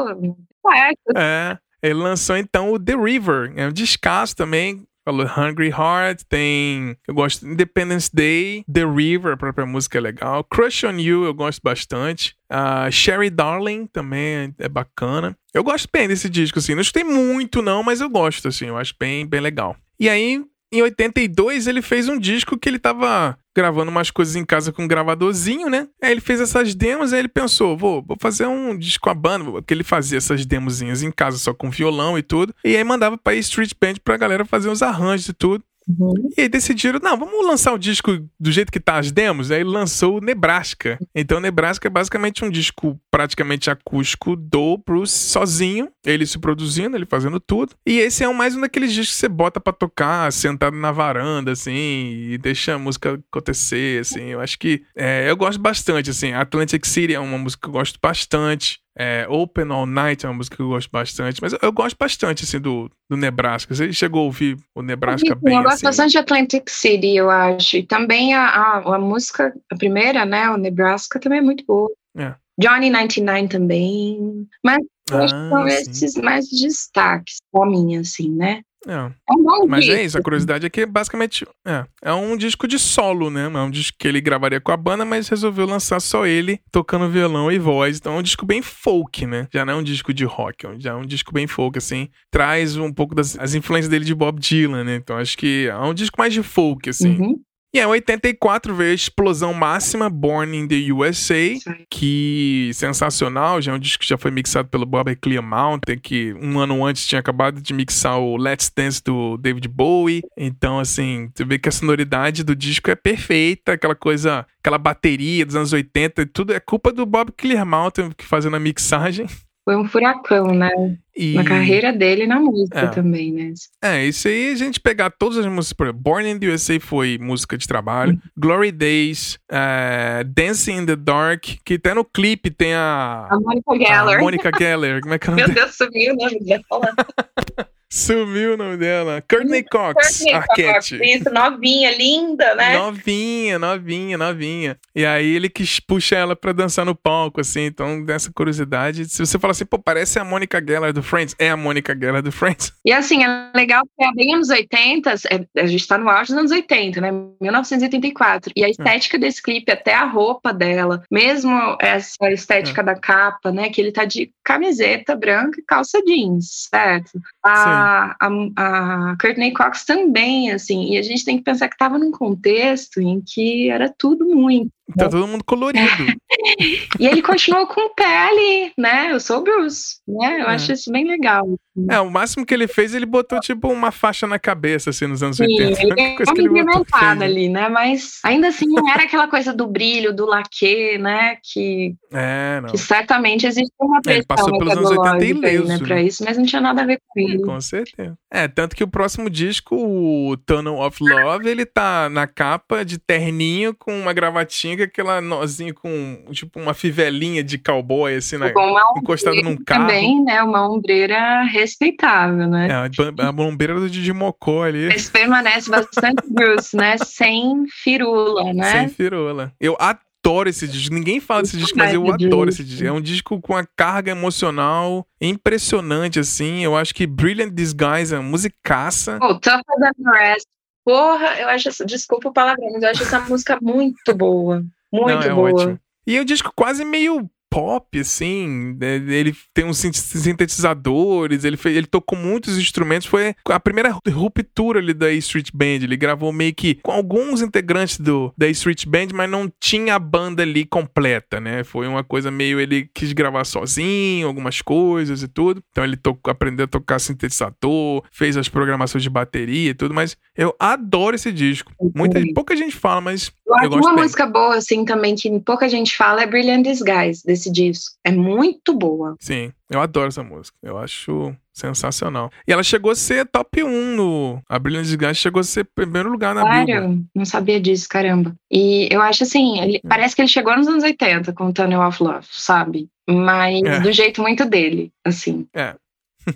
É. Ele lançou então o The River, é um descasso também. Falou Hungry Heart, tem. Eu gosto Independence Day, The River, a própria música é legal. Crush on You, eu gosto bastante. Uh, Sherry Darling também é bacana. Eu gosto bem desse disco, assim. Não escutei muito, não, mas eu gosto, assim. Eu acho bem, bem legal. E aí, em 82, ele fez um disco que ele tava gravando umas coisas em casa com um gravadorzinho, né? Aí ele fez essas demos, aí ele pensou, vou, vou fazer um disco a banda, porque ele fazia essas demozinhas em casa só com violão e tudo. E aí mandava pra Street Band pra galera fazer uns arranjos e tudo. Uhum. E aí decidiram, não, vamos lançar o disco do jeito que tá as demos. Aí lançou o Nebraska. Então Nebraska é basicamente um disco praticamente acústico do Bruce sozinho, ele se produzindo, ele fazendo tudo. E esse é mais um daqueles discos que você bota para tocar sentado na varanda, assim, e deixa a música acontecer, assim. Eu acho que é, eu gosto bastante, assim. Atlantic City é uma música que eu gosto bastante. É, Open All Night é uma música que eu gosto bastante, mas eu, eu gosto bastante, assim, do, do Nebraska. Você chegou a ouvir o Nebraska eu, bem, Eu gosto assim. bastante de Atlantic City, eu acho. E também a, a, a, música, a primeira, né, o Nebraska, também é muito boa. É. Johnny 99 também. Mas ah, acho que são sim. esses mais destaques pra mim, assim, né? É. é um bom Mas disco. é isso, a curiosidade é que basicamente é, é um disco de solo, né? É um disco que ele gravaria com a banda, mas resolveu lançar só ele tocando violão e voz. Então é um disco bem folk, né? Já não é um disco de rock, já é um disco bem folk, assim. Traz um pouco das as influências dele de Bob Dylan, né? Então acho que é um disco mais de folk, assim. Uhum. E é 84 veio a explosão máxima, Born in the USA, que sensacional, já é um disco que já foi mixado pelo Bob Clear Mountain, que um ano antes tinha acabado de mixar o Let's Dance do David Bowie. Então, assim, você vê que a sonoridade do disco é perfeita, aquela coisa, aquela bateria dos anos 80, tudo é culpa do Bob Clear Mountain que fazendo a mixagem. Foi um furacão, né? E... Na carreira dele e na música é. também, né? É, isso aí a gente pegar todas as músicas. Por exemplo, Born in the USA foi música de trabalho. Uhum. Glory Days, uh, Dancing in the Dark, que até no clipe tem a. A Monica Geller. A Monica Geller. Como é que Meu Deus, sumiu o nome dela. Sumiu o nome dela. Courtney Cox, Courtney Arquette. Cox, isso, novinha, linda, né? Novinha, novinha, novinha. E aí ele quis puxar ela pra dançar no palco, assim. Então, dessa curiosidade. Se você falar assim, pô, parece a Mônica Geller do Friends. É a Mônica Geller do Friends. E assim, é legal que é bem anos 80, é, a gente tá no auge dos anos 80, né? 1984. E a estética hum. desse clipe, até a roupa dela, mesmo essa estética hum. da capa, né? Que ele tá de camiseta branca e calça jeans, certo? A, a, a, Courtney Cox também, assim, e a gente tem que pensar que estava num contexto em que era tudo muito. Tá todo mundo colorido. e ele continuou com o pé ali, né? Eu sou o Bruce, né? Eu é. acho isso bem legal. É, o máximo que ele fez, ele botou tipo uma faixa na cabeça, assim, nos anos Sim, 80. Ele é coisa que ele né? ali, né? Mas ainda assim não era aquela coisa do brilho, do laque, né? Que, é, que certamente existe uma pressão é, ele passou pelos anos 80 ileso, né, pra isso, mas não tinha nada a ver com ele. Com certeza. É, tanto que o próximo disco, o Tunnel of Love, ele tá na capa de terninho com uma gravatinha com aquela nozinha com, tipo, uma fivelinha de cowboy, assim, na, encostada num carro. Também, né? Uma ombreira respeitável, né? É, a, ombreira do Didi Mocó ali. Mas permanece bastante Bruce, né? Sem firula, né? Sem firula. Eu adoro esse disco. Ninguém fala desse disco, mas eu adoro esse disco. É um disco com uma carga emocional impressionante, assim. Eu acho que Brilliant Disguise é uma musicaça. Oh, Tougher Than the Rest. Porra, eu acho, desculpa o palavrão, mas eu acho essa música muito boa. Muito Não, é boa. Ótimo. E um disco quase meio pop, assim. Né, ele tem uns sintetizadores, ele, fez, ele tocou muitos instrumentos. Foi a primeira ruptura ali da Street Band. Ele gravou meio que com alguns integrantes do, da Street Band, mas não tinha a banda ali completa, né? Foi uma coisa meio. Ele quis gravar sozinho, algumas coisas e tudo. Então ele tocou, aprendeu a tocar sintetizador, fez as programações de bateria e tudo, mas eu adoro esse disco. Muita, pouca gente fala, mas. Eu acho uma bem. música boa, assim, também, que pouca gente fala, é Brilliant Disguise, desse disco. É muito boa. Sim, eu adoro essa música. Eu acho sensacional. E ela chegou a ser top 1 no. A Brilliant Disguise chegou a ser primeiro lugar na Claro, Billboard. não sabia disso, caramba. E eu acho assim, ele, Hum. parece que ele chegou nos anos 80 com Tunnel of Love, sabe? Mas É. do jeito muito dele, assim. É.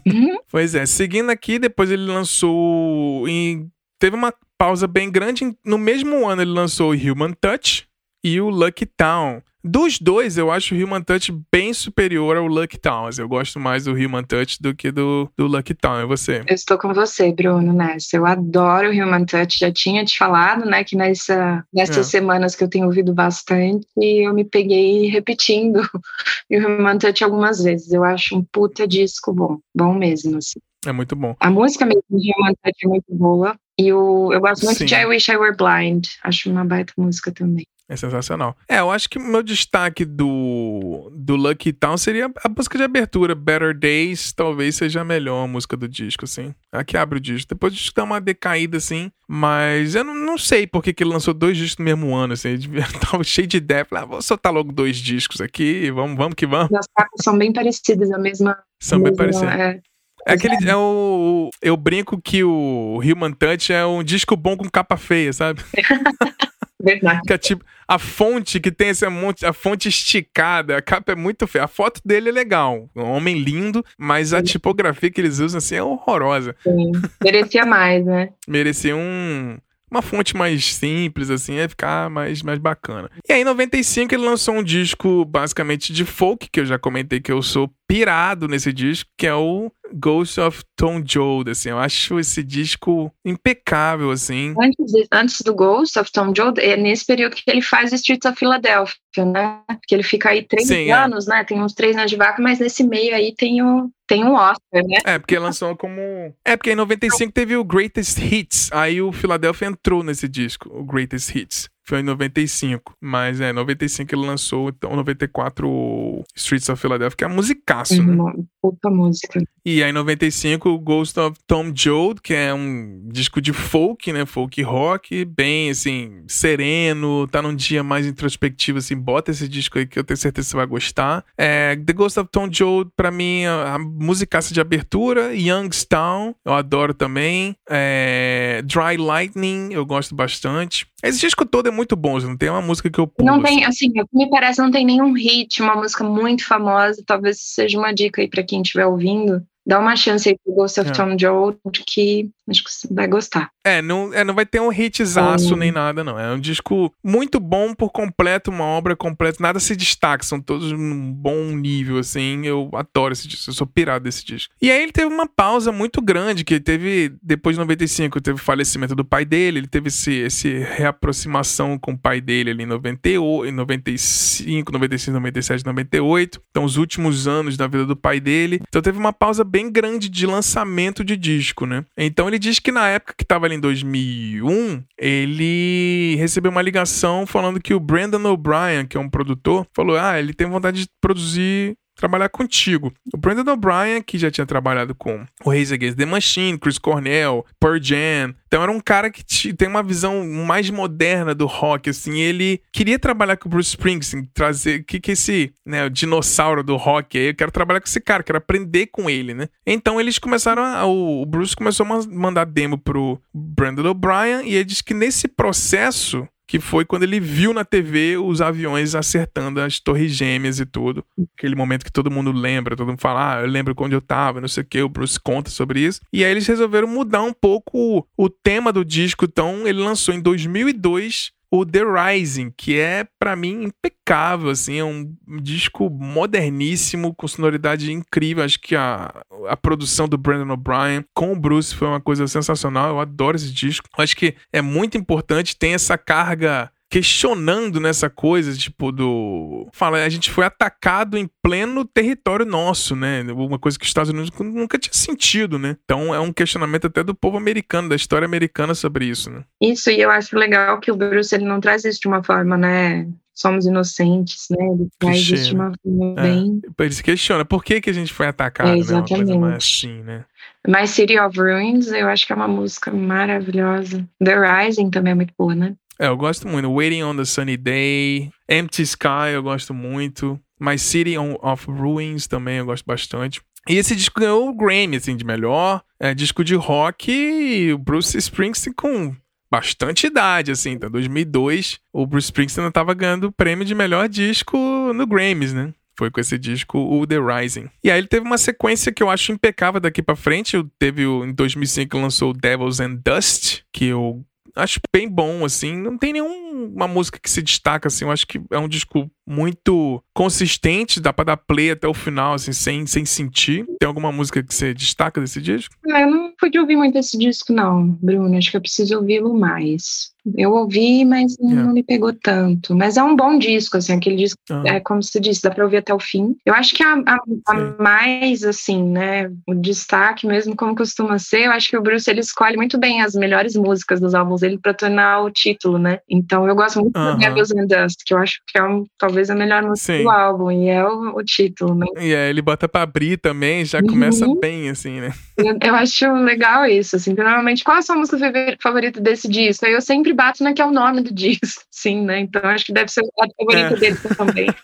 Uhum. Pois é, seguindo aqui, depois ele lançou. Em... Teve uma pausa bem grande. No mesmo ano, ele lançou o Human Touch e o Lucky Town. Dos dois, eu acho o Human Touch bem superior ao Lucky Town. Eu gosto mais do Human Touch do que do, do Lucky Town. É você? Eu estou com você, Bruno, nessa. Eu adoro o Human Touch. Já tinha te falado, né, que nessa, nessas É. semanas que eu tenho ouvido bastante, eu me peguei repetindo o Human Touch algumas vezes. Eu acho um puta disco bom. Bom mesmo, assim. É muito bom. A música mesmo de Human Touch é muito boa. E o, eu gosto muito Sim. de I Wish I Were Blind. Acho uma baita música também. É sensacional. É, eu acho que o meu destaque do, do Lucky Town seria a música de abertura. Better Days talvez seja a melhor música do disco, assim. A que abre o disco. Depois o disco dá uma decaída, assim. Mas eu não, não sei por que, ele lançou dois discos no mesmo ano, assim. Ele tava cheio de ideia. Falei, ah, vou soltar logo dois discos aqui. Vamos, vamos que vamos. As capas são bem parecidas, a mesma. São bem mesma- parecidos. é. É aquele. É o. Eu brinco que o Human Touch é um disco bom com capa feia, sabe? Verdade. Que é tipo, a fonte que tem esse monte, a fonte esticada, a capa é muito feia. A foto dele é legal, um homem lindo, mas a tipografia que eles usam assim é horrorosa. Sim. Merecia mais, né? Merecia um uma fonte mais simples assim, ia ficar mais mais bacana. E aí em 95 ele lançou um disco basicamente de folk, que eu já comentei que eu sou pirado nesse disco, que é o Ghost of Tom Joad, assim. Eu acho esse disco impecável assim. Antes, de- antes do Ghost of Tom Joad, é nesse período que ele faz o Streets of Philadelphia, né? Que ele fica aí três Sim, é. anos, né? Tem uns três anos de vaca, mas nesse meio aí tem o, tem um Oscar, né? É, porque lançou como. É, porque em 95 teve o Greatest Hits. Aí o Philadelphia entrou nesse disco, o Greatest Hits. Foi em 95. Mas é, em 95 ele lançou, então, 94 o Streets of Philadelphia, que é musicaço, né? Uma puta música. E aí em 95 o Ghost of Tom Joad, que é um disco de folk, né? Folk rock, bem assim, sereno, tá num dia mais introspectivo, assim, bota esse disco aí que eu tenho certeza que você vai gostar. É, The Ghost of Tom Joad, pra mim, a, a musicaça de abertura, Youngstown, eu adoro também. É, Dry Lightning, eu gosto bastante. Esse disco todo é muito bom, não tem uma música que eu pulo. Não tem, assim. assim, me parece não tem nenhum hit, uma música muito famosa. Talvez seja uma dica aí pra quem estiver ouvindo. Dá uma chance aí pro Ghost of É. Tom Joad, que acho que você vai gostar. É, não, é, não vai ter um hitzaço Hum. nem nada, não. É um disco muito bom por completo, uma obra completa. Nada se destaca, são todos num bom nível, assim. Eu adoro esse disco, eu sou pirado desse disco. E aí ele teve uma pausa muito grande, que ele teve, depois de 95, teve o falecimento do pai dele, ele teve esse, esse reaproximação com o pai dele ali em 98, em 95, 96, 97, 98. Então, os últimos anos da vida do pai dele. Então, teve uma pausa bem grande de lançamento de disco, né? Então, ele diz que na época que tava ali em 2001, ele recebeu uma ligação falando que o Brandon O'Brien, que é um produtor, falou: Ah, ele tem vontade de produzir. Trabalhar contigo. O Brandon O'Brien, que já tinha trabalhado com o Raise Against the Machine, Chris Cornell, Pearl Jam. Então era um cara que tem uma visão mais moderna do rock, assim. Ele queria trabalhar com o Bruce Springsteen, trazer... que que esse, né, o dinossauro do rock aí? Eu quero trabalhar com esse cara, quero aprender com ele, né? Então eles começaram a... O Bruce começou a ma- mandar demo pro Brandon O'Brien e ele disse que nesse processo que foi quando ele viu na TV os aviões acertando as torres gêmeas e tudo. Aquele momento que todo mundo lembra, todo mundo fala, ah, eu lembro quando eu tava, não sei o que, o Bruce conta sobre isso. E aí eles resolveram mudar um pouco o, o tema do disco, então ele lançou em 2002 o The Rising, que é pra mim impecável, assim, é um disco moderníssimo, com sonoridade incrível. Acho que a, a produção do Brandon O'Brien com o Bruce foi uma coisa sensacional. Eu adoro esse disco. Acho que é muito importante, tem essa carga questionando nessa coisa, tipo, do. Fala, a gente foi atacado em pleno território nosso, né? Uma coisa que os Estados Unidos nunca tinha sentido, né? Então é um questionamento até do povo americano, da história americana sobre isso, né? Isso, e eu acho legal que o Bruce ele não traz isso de uma forma, né? somos inocentes, né? Ele traz isso de uma forma é. bem. Ele se questiona por que, que a gente foi atacado, É, né? Uma coisa exatamente. mais assim, né? Mas City of Ruins, eu acho que é uma música maravilhosa. The Rising também é muito boa, né? É, eu gosto muito. Waiting on the Sunny Day, Empty Sky eu gosto muito. My City on- of Ruins também eu gosto bastante. E esse disco ganhou o Grammy, assim, de melhor é, disco de rock e o Bruce Springsteen com bastante idade, assim, tá? 2002, o Bruce Springsteen tava ganhando o prêmio de melhor disco no Grammys, né? Foi com esse disco, o The Rising. E aí ele teve uma sequência que eu acho impecável daqui pra frente. Teve em 2005 lançou Devils and Dust, que eu acho bem bom, assim. Não tem nenhuma música que se destaca, assim. Eu acho que é um disco muito consistente, dá pra dar play até o final, assim, sem, sem sentir. Tem alguma música que você destaca desse disco? Ah, Eu não pude ouvir muito esse disco, não, Bruno. Acho que eu preciso ouvi-lo mais. Eu ouvi, mas não, É. não me pegou tanto. Mas é um bom disco, assim, aquele disco, Ah. é como você disse, dá pra ouvir até o fim. Eu acho que a, a- a mais, assim, né, o destaque mesmo, como costuma ser, eu acho que o Bruce, ele escolhe muito bem as melhores músicas dos álbuns dele pra tornar o título, né? Então eu gosto muito Aham. do Devils and Dust, que eu acho que é um, talvez a melhor música Sim. do álbum, e é o, o título, né? E aí ele bota pra abrir também, já Uhum. começa bem, assim, né? Eu, eu acho legal isso, assim, porque normalmente, qual a sua música favor- favorita desse disco? Aí eu sempre bato na que é o nome do disco, sim, né? Então acho que deve ser o lado favorito É. dele também.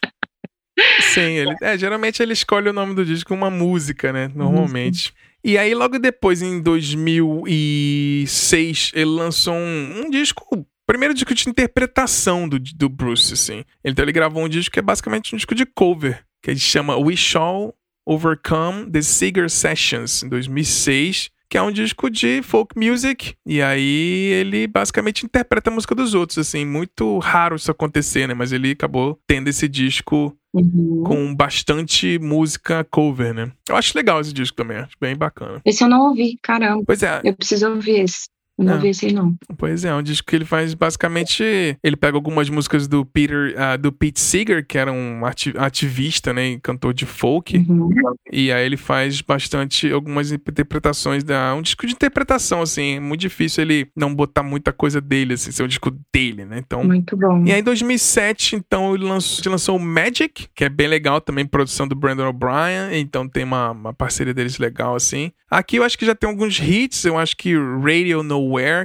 Sim, ele, é, geralmente ele escolhe o nome do disco com uma música, né? Normalmente. E aí, logo depois, em 2006, ele lançou um, um disco. Primeiro disco de interpretação do, do Bruce, assim. Então ele gravou um disco que é basicamente um disco de cover, que ele chama We Shall Overcome the Seeger Sessions, em 2006, que é um disco de folk music. E aí ele basicamente interpreta a música dos outros, assim. Muito raro isso acontecer, né? Mas ele acabou tendo esse disco Uhum. com bastante música cover, né? Eu acho legal esse disco também, acho bem bacana. Esse eu não ouvi, caramba. Pois é, Eu preciso ouvir esse. Não esse aí, não. pois é, é um disco que ele faz basicamente. Ele pega algumas músicas do Peter, ah, do Pete Seeger, que era um ati- ativista, né? E cantor de folk. Uhum. E aí ele faz bastante algumas interpretações da. Um disco de interpretação, assim. É muito difícil ele não botar muita coisa dele, assim, ser um disco dele, né? Então. Muito bom. E aí, em 2007, então, ele lançou, ele lançou o Magic, que é bem legal também, produção do Brandon O'Brien. Então, tem uma, uma parceria deles legal, assim. Aqui eu acho que já tem alguns hits. Eu acho que Radio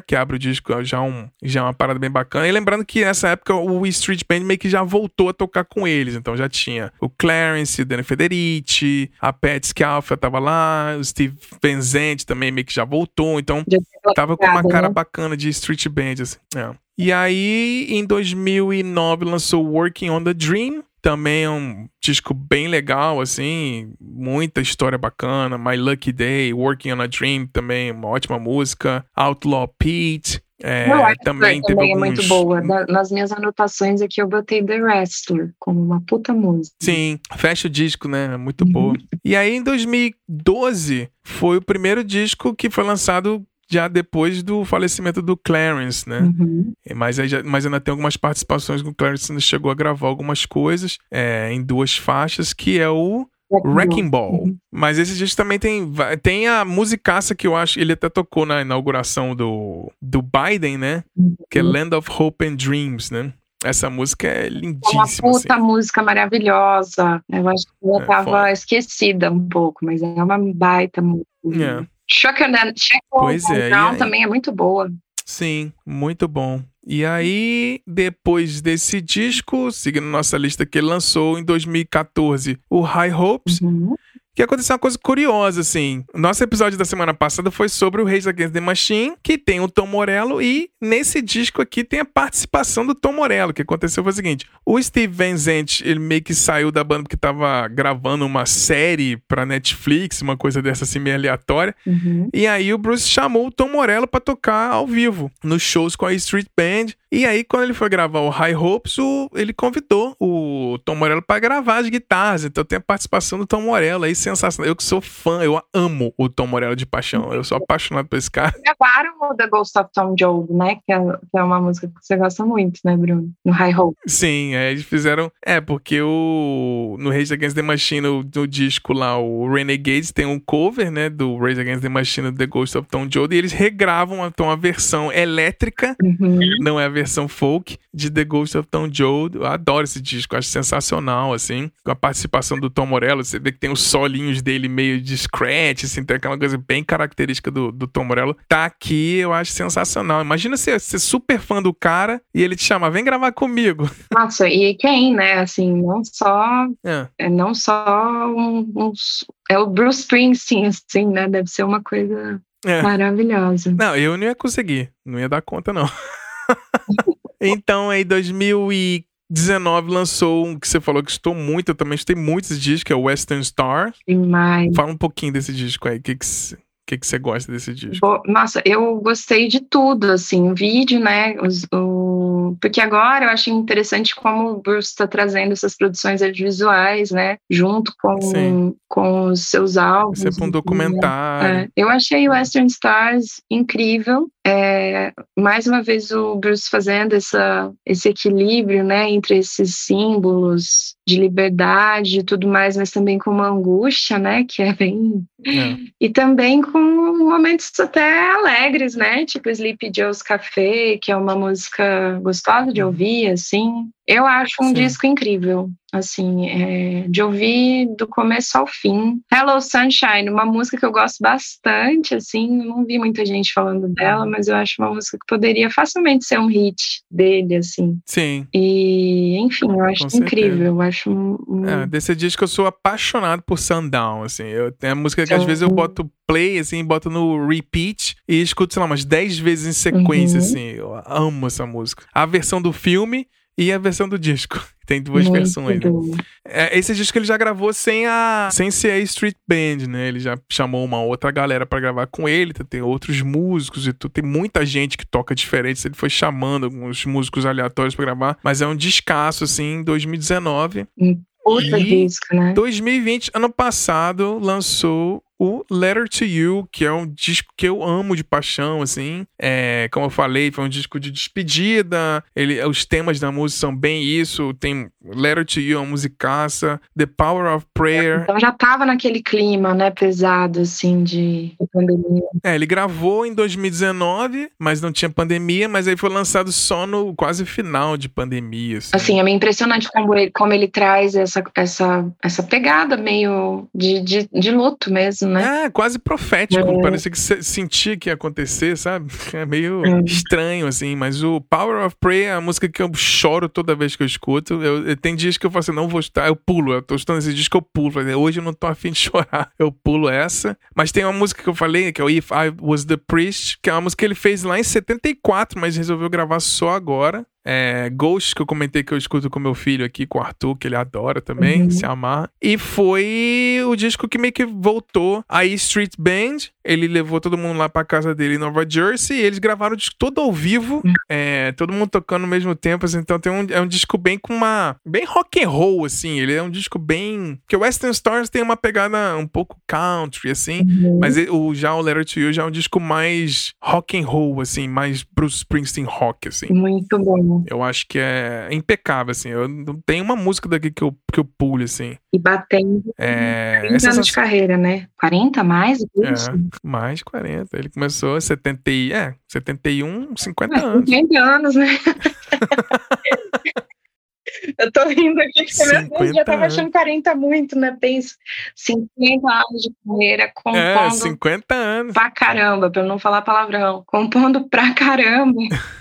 Que abre o disco, é já, um, já é uma parada bem bacana. E lembrando que nessa época o Street Band meio que já voltou a tocar com eles. Então, já tinha o Clarence, o Danny Federici, a Pat Scalfa tava lá, o Steve Benzente também meio que já voltou. Então, Tava com uma pegada, cara né? bacana de street band, assim. É. E aí, em 2009, lançou Working on the Dream. Também é um disco bem legal, assim. Muita história bacana. My Lucky Day, Working on a Dream, também uma ótima música. Outlaw Pete. É, que também também é alguns... muito boa. Nas minhas anotações aqui eu botei The Wrestler como uma puta música. Sim, fecha o disco, né? É Muito Uhum. boa. E aí, em 2012, foi o primeiro disco que foi lançado já depois do falecimento do Clarence, né? Uhum. Mas, aí já- mas ainda tem algumas participações que o Clarence ainda chegou a gravar algumas coisas é, em duas faixas, que é o Wrecking Ball. Uhum. Mas esse disco também tem, tem a musicaça que eu acho, ele até tocou na inauguração do, do Biden, né? Que é Land of Hope and Dreams, né? Essa música é É uma lindíssima. puta assim. música maravilhosa. Eu acho que eu É, tava foda. esquecida um pouco, mas é uma baita música. É. Shock and Pois é, Down também é muito boa. Sim, muito bom. E aí, depois desse disco, seguindo nossa lista que ele lançou em 2014, o High Hopes, Uhum. Que aconteceu uma coisa curiosa, assim. Nosso episódio da semana passada foi sobre o Rage Against the Machine, que tem o Tom Morello, e nesse disco aqui tem a participação do Tom Morello. O que aconteceu foi o seguinte: o Steve Van Zandt, ele meio que saiu da banda porque tava gravando uma série pra Netflix, uma coisa dessa assim meio aleatória. Uhum. E aí o Bruce chamou o Tom Morello pra tocar ao vivo, nos shows com a Street Band. E aí, quando ele foi gravar o High Hopes, o, ele convidou o Tom Morello para gravar as guitarras. Então tem a participação do Tom Morello aí, sensacional. Eu que sou fã, eu amo o Tom Morello de paixão. Eu sou apaixonado por esse cara. Gravaram o The Ghost of Tom Joad, né? Que é, que é, uma música que você gosta muito, né, Bruno? No High Hopes. Sim, é, eles fizeram. É, porque o. No Rage Against the Machine, no disco lá, o Renegades, tem um cover, né? Do Rage Against the Machine do The Ghost of Tom Joad. E eles regravam então a versão elétrica, uhum. não é a versão folk, de The Ghost of Tom Joad. Eu adoro esse disco, acho sensacional, assim. Com a participação do Tom Morello, você vê que tem os solinhos dele meio de scratch, assim, tem aquela coisa bem característica do, do Tom Morello. Tá aqui, eu acho sensacional. Imagina você ser super fã do cara e ele te chama, vem gravar comigo. Nossa, e quem, né? Assim, não só. É. é não só um, um, é o Bruce Springsteen, assim, né? Deve ser uma coisa é. maravilhosa. Não, eu não ia conseguir. Não ia dar conta, não. então, aí, 2019 lançou um que você falou que estou muito, eu também escutei muito esse disco, que é o Western Star. Demais. Fala um pouquinho desse disco aí, o que, que, que, que você gosta desse disco? Nossa, eu gostei de tudo, assim, o vídeo, né? Os, o... Porque agora eu achei interessante como o Bruce está trazendo essas produções audiovisuais, né? Junto com, com os seus álbuns. Sempre um documentário. É, eu achei Western Stars incrível. É, mais uma vez o Bruce fazendo essa, esse equilíbrio, né? Entre esses símbolos de liberdade e tudo mais, mas também com uma angústia, né? Que é bem. É. E também com momentos até alegres, né? Tipo Sleepy Joe's Café, que é uma música gostosa de uhum. ouvir, assim. Eu acho um Sim. disco incrível, assim, é, de ouvir do começo ao fim. Hello Sunshine, uma música que eu gosto bastante, assim, não vi muita gente falando dela, mas eu acho uma música que poderia facilmente ser um hit dele, assim. Sim. E, enfim, eu acho Com incrível, eu acho um, um... É, desse disco eu sou apaixonado por Sundown, assim, eu, tem a música que às vezes eu boto play, assim, boto no repeat e escuto, sei lá, umas 10 vezes em sequência, uhum. assim, eu amo essa música. A versão do filme e a versão do disco. Tem duas Muito versões. Né? É, esse disco ele já gravou sem a sem ser a Street Band, né? Ele já chamou uma outra galera para gravar com ele, tem outros músicos e tudo. Tem muita gente que toca diferente. Ele foi chamando alguns músicos aleatórios para gravar, mas é um descasso assim em 2019. Outra disco, né? 2020, ano passado, lançou o Letter to You, que é um disco que eu amo de paixão, assim. É, como eu falei, foi um disco de despedida. Ele, os temas da música são bem isso. Tem Letter to You, uma musicaça. The Power of Prayer. Então já tava naquele clima, né, pesado, assim, de, de pandemia. É, ele gravou em 2019, mas não tinha pandemia, mas aí foi lançado só no quase final de pandemia. Assim, assim é impressionante como ele, como ele traz essa, essa, essa pegada meio de, de, de luto mesmo né? É, quase profético. É. Parecia que sentia que ia acontecer, sabe? É meio é. estranho, assim. Mas o Power of Prayer é a música que eu choro toda vez que eu escuto. Eu, eu tem dias que eu falo assim, não vou estar, eu pulo. Eu tô escutando esse disco, eu pulo. Hoje eu não tô afim de chorar. Eu pulo essa. Mas tem uma música que eu falei, que é o If I Was The Priest, que é uma música que ele fez lá em 74, mas resolveu gravar só agora. É, Ghost, que eu comentei que eu escuto com meu filho aqui, com o Arthur, que ele adora também, uhum. se amar. E foi o disco que meio que voltou a Street Band. Ele levou todo mundo lá pra casa dele em Nova Jersey. E eles gravaram o disco todo ao vivo, uhum. é, todo mundo tocando ao mesmo tempo. Assim, então tem um, é um disco bem com uma. bem rock and roll, assim. Ele é um disco bem. Porque o Western Stars tem uma pegada um pouco country, assim. Uhum. Mas o, já o Letter to You já é um disco mais rock and roll, assim, mais Bruce Springsteen rock, assim. Muito bom. Eu acho que é impecável, assim. Eu não tenho uma música daqui que eu, que eu pule, assim. E batendo é, 30 anos de carreira, né? 40 mais? Isso? É, mais de 40. Ele começou em 70, é, 71, 50 é, anos. 50 anos, né? Eu tô rindo aqui, porque meu Deus, já tava achando 40 muito, né? Penso, 50 anos de carreira, compondo. É, 50 anos. Pra caramba, pra eu não falar palavrão. Compondo pra caramba.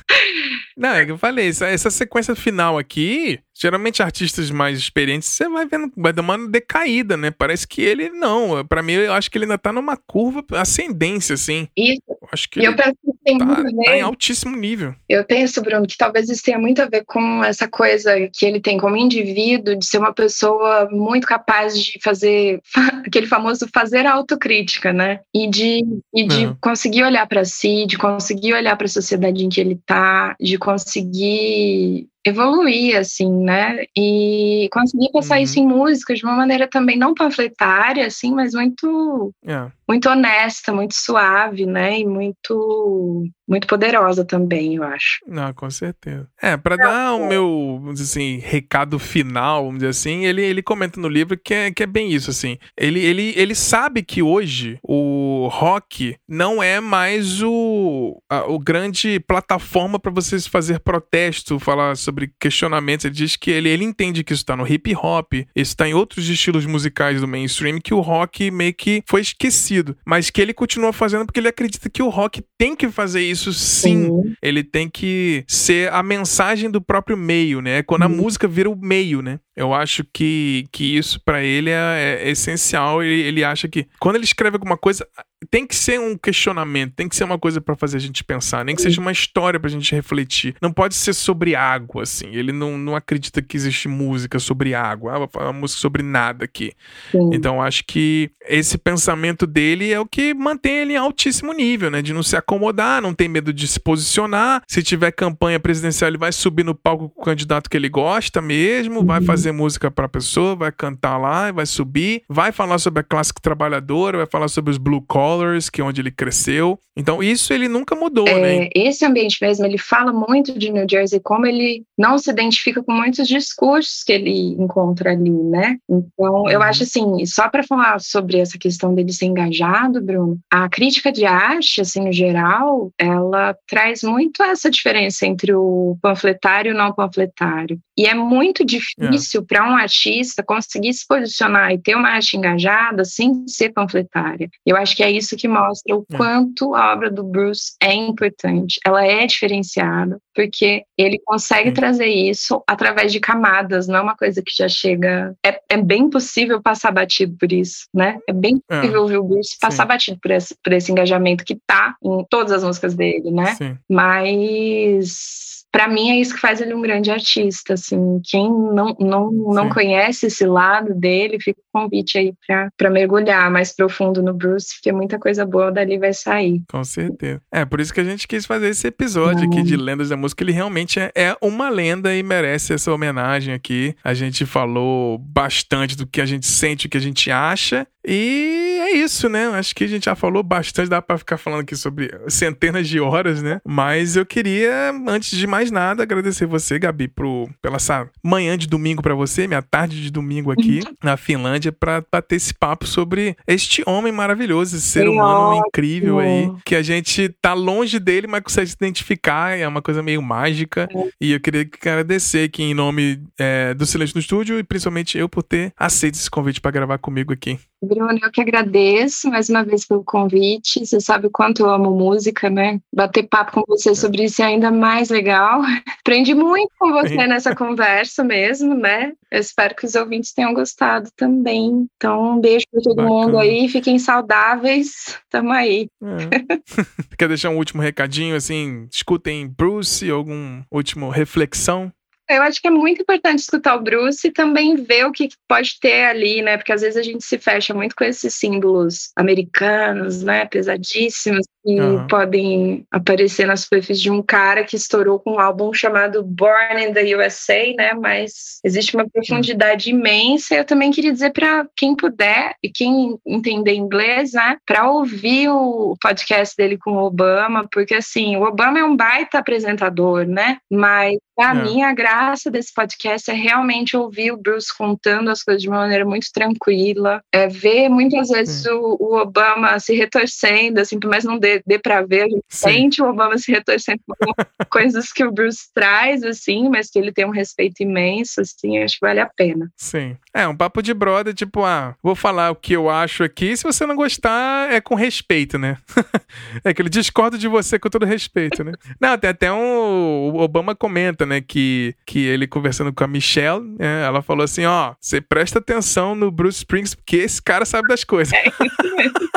Não, é que eu falei, essa, essa sequência final aqui, Geralmente artistas mais experientes, você vai vendo, vai dar uma decaída, né? Parece que ele não. Para mim, eu acho que ele ainda tá numa curva ascendência, assim. Isso. Eu acho que E eu penso que tem tá, muito tá em altíssimo nível. Eu penso, Bruno, que talvez isso tenha muito a ver com essa coisa que ele tem como indivíduo de ser uma pessoa muito capaz de fazer aquele famoso fazer a autocrítica, né? E de, e de É. conseguir olhar para si, de conseguir olhar para a sociedade em que ele tá, de conseguir evoluir, assim, né? E conseguir passar Uhum. isso em música de uma maneira também não panfletária, assim, mas muito É. muito honesta, muito suave, né? E muito muito poderosa também, eu acho. Não, com certeza. É, pra dar o meu, vamos dizer assim, recado final, vamos dizer assim, ele, ele comenta no livro que é, que é bem isso, assim. Ele, ele, ele sabe que hoje o rock não é mais o, a, o grande plataforma para vocês fazer protesto, falar sobre questionamentos. Ele diz que ele, ele entende que isso tá no hip hop, isso tá em outros estilos musicais do mainstream, que o rock meio que foi esquecido. Mas que ele continua fazendo porque ele acredita que o rock tem que fazer isso sim ele tem que ser a mensagem do próprio meio, né? Quando a música vira o meio, né? Eu acho que, que isso pra ele é, é essencial. Ele, ele acha que quando ele escreve alguma coisa, tem que ser um questionamento, tem que ser uma coisa pra fazer a gente pensar, nem que seja uma história pra gente refletir. Não pode ser sobre água, assim. Ele não, não acredita que existe música sobre água. Ah, uma música sobre nada aqui. Sim. Então acho que esse pensamento dele é o que mantém ele em altíssimo nível, né? De não se acomodar, não tem medo de se posicionar. Se tiver campanha presidencial, ele vai subir no palco com o candidato que ele gosta mesmo, vai Uhum. Fazer música pra pessoa, vai cantar lá, vai subir, vai falar sobre a classe trabalhadora, vai falar sobre os blue collars, que é onde ele cresceu. Então isso ele nunca mudou, né? É, esse ambiente mesmo, ele fala muito de New Jersey, como ele não se identifica com muitos discursos que ele encontra ali, né? Então, eu Uhum. acho assim, só para falar sobre essa questão dele ser engajado, Bruno, a crítica de arte, assim, no geral, ela traz muito essa diferença entre o panfletário e o não panfletário. E é muito difícil para um artista conseguir se posicionar e ter uma arte engajada sem ser panfletária. Eu acho que é isso que mostra o É. quanto a obra do Bruce é importante. Ela é diferenciada, porque ele consegue Sim. trazer isso através de camadas, não é uma coisa que já chega. É, é bem possível passar batido por isso, né? É bem É. possível ouvir o Bruce passar Sim. batido por esse, por esse engajamento que tá em todas as músicas dele, né? Sim. Mas para mim é isso que faz ele um grande artista, assim. Quem não não, não Sim. conhece esse lado dele, fica convite aí para mergulhar mais profundo no Bruce, porque muita coisa boa dali vai sair. Com certeza. É, por isso que a gente quis fazer esse episódio aqui de Lendas da Música. Ele realmente é, é uma lenda e merece essa homenagem aqui. A gente falou bastante do que a gente sente, o que a gente acha. E é isso, né? Acho que a gente já falou bastante, dá pra ficar falando aqui sobre centenas de horas, né? Mas eu queria, antes de mais nada, agradecer você, Gabi, pro, pela essa manhã de domingo pra você, minha tarde de domingo aqui na Finlândia, pra bater esse papo sobre este homem maravilhoso, esse ser humano incrível aí, que a gente tá longe dele, mas consegue se identificar, é uma coisa meio mágica. E eu queria agradecer aqui em nome é, do Silêncio no Estúdio e principalmente eu por ter aceito esse convite pra gravar comigo aqui. Bruno, eu que agradeço mais uma vez pelo convite. Você sabe o quanto eu amo música, né? Bater papo com você sobre isso é ainda mais legal. Aprendi muito com você nessa conversa mesmo, né? Eu espero que os ouvintes tenham gostado também. Então, um beijo para todo Bacana. mundo aí. Fiquem saudáveis. Tamo aí. É. Quer deixar um último recadinho, assim, escutem Bruce, algum último reflexão? Eu acho que é muito importante escutar o Bruce e também ver o que pode ter ali, né? Porque às vezes a gente se fecha muito com esses símbolos americanos, né? Pesadíssimos, que Aham. podem aparecer na superfície de um cara que estourou com um álbum chamado Born in the USA, né? Mas existe uma profundidade imensa. Eu também queria dizer para quem puder e quem entender inglês, né? Para ouvir o podcast dele com o Obama, porque assim, o Obama é um baita apresentador, né? Mas para É. mim a graça desse podcast é realmente ouvir o Bruce contando as coisas de uma maneira muito tranquila, é ver muitas vezes o, o Obama se retorcendo, assim, mais não dê dê, dê pra ver, a gente Sim. sente o Obama se retorcendo por coisas que o Bruce traz, assim, mas que ele tem um respeito imenso, assim, acho que vale a pena. Sim. É, um papo de brother, tipo, ah, vou falar o que eu acho aqui, se você não gostar, é com respeito, né? é que ele discorda de você com todo respeito, né? Não, tem até um. O Obama comenta, né, que, que ele conversando com a Michelle, né, ela falou assim: ó, você presta atenção no Bruce Springs, porque esse cara sabe das coisas. É isso mesmo.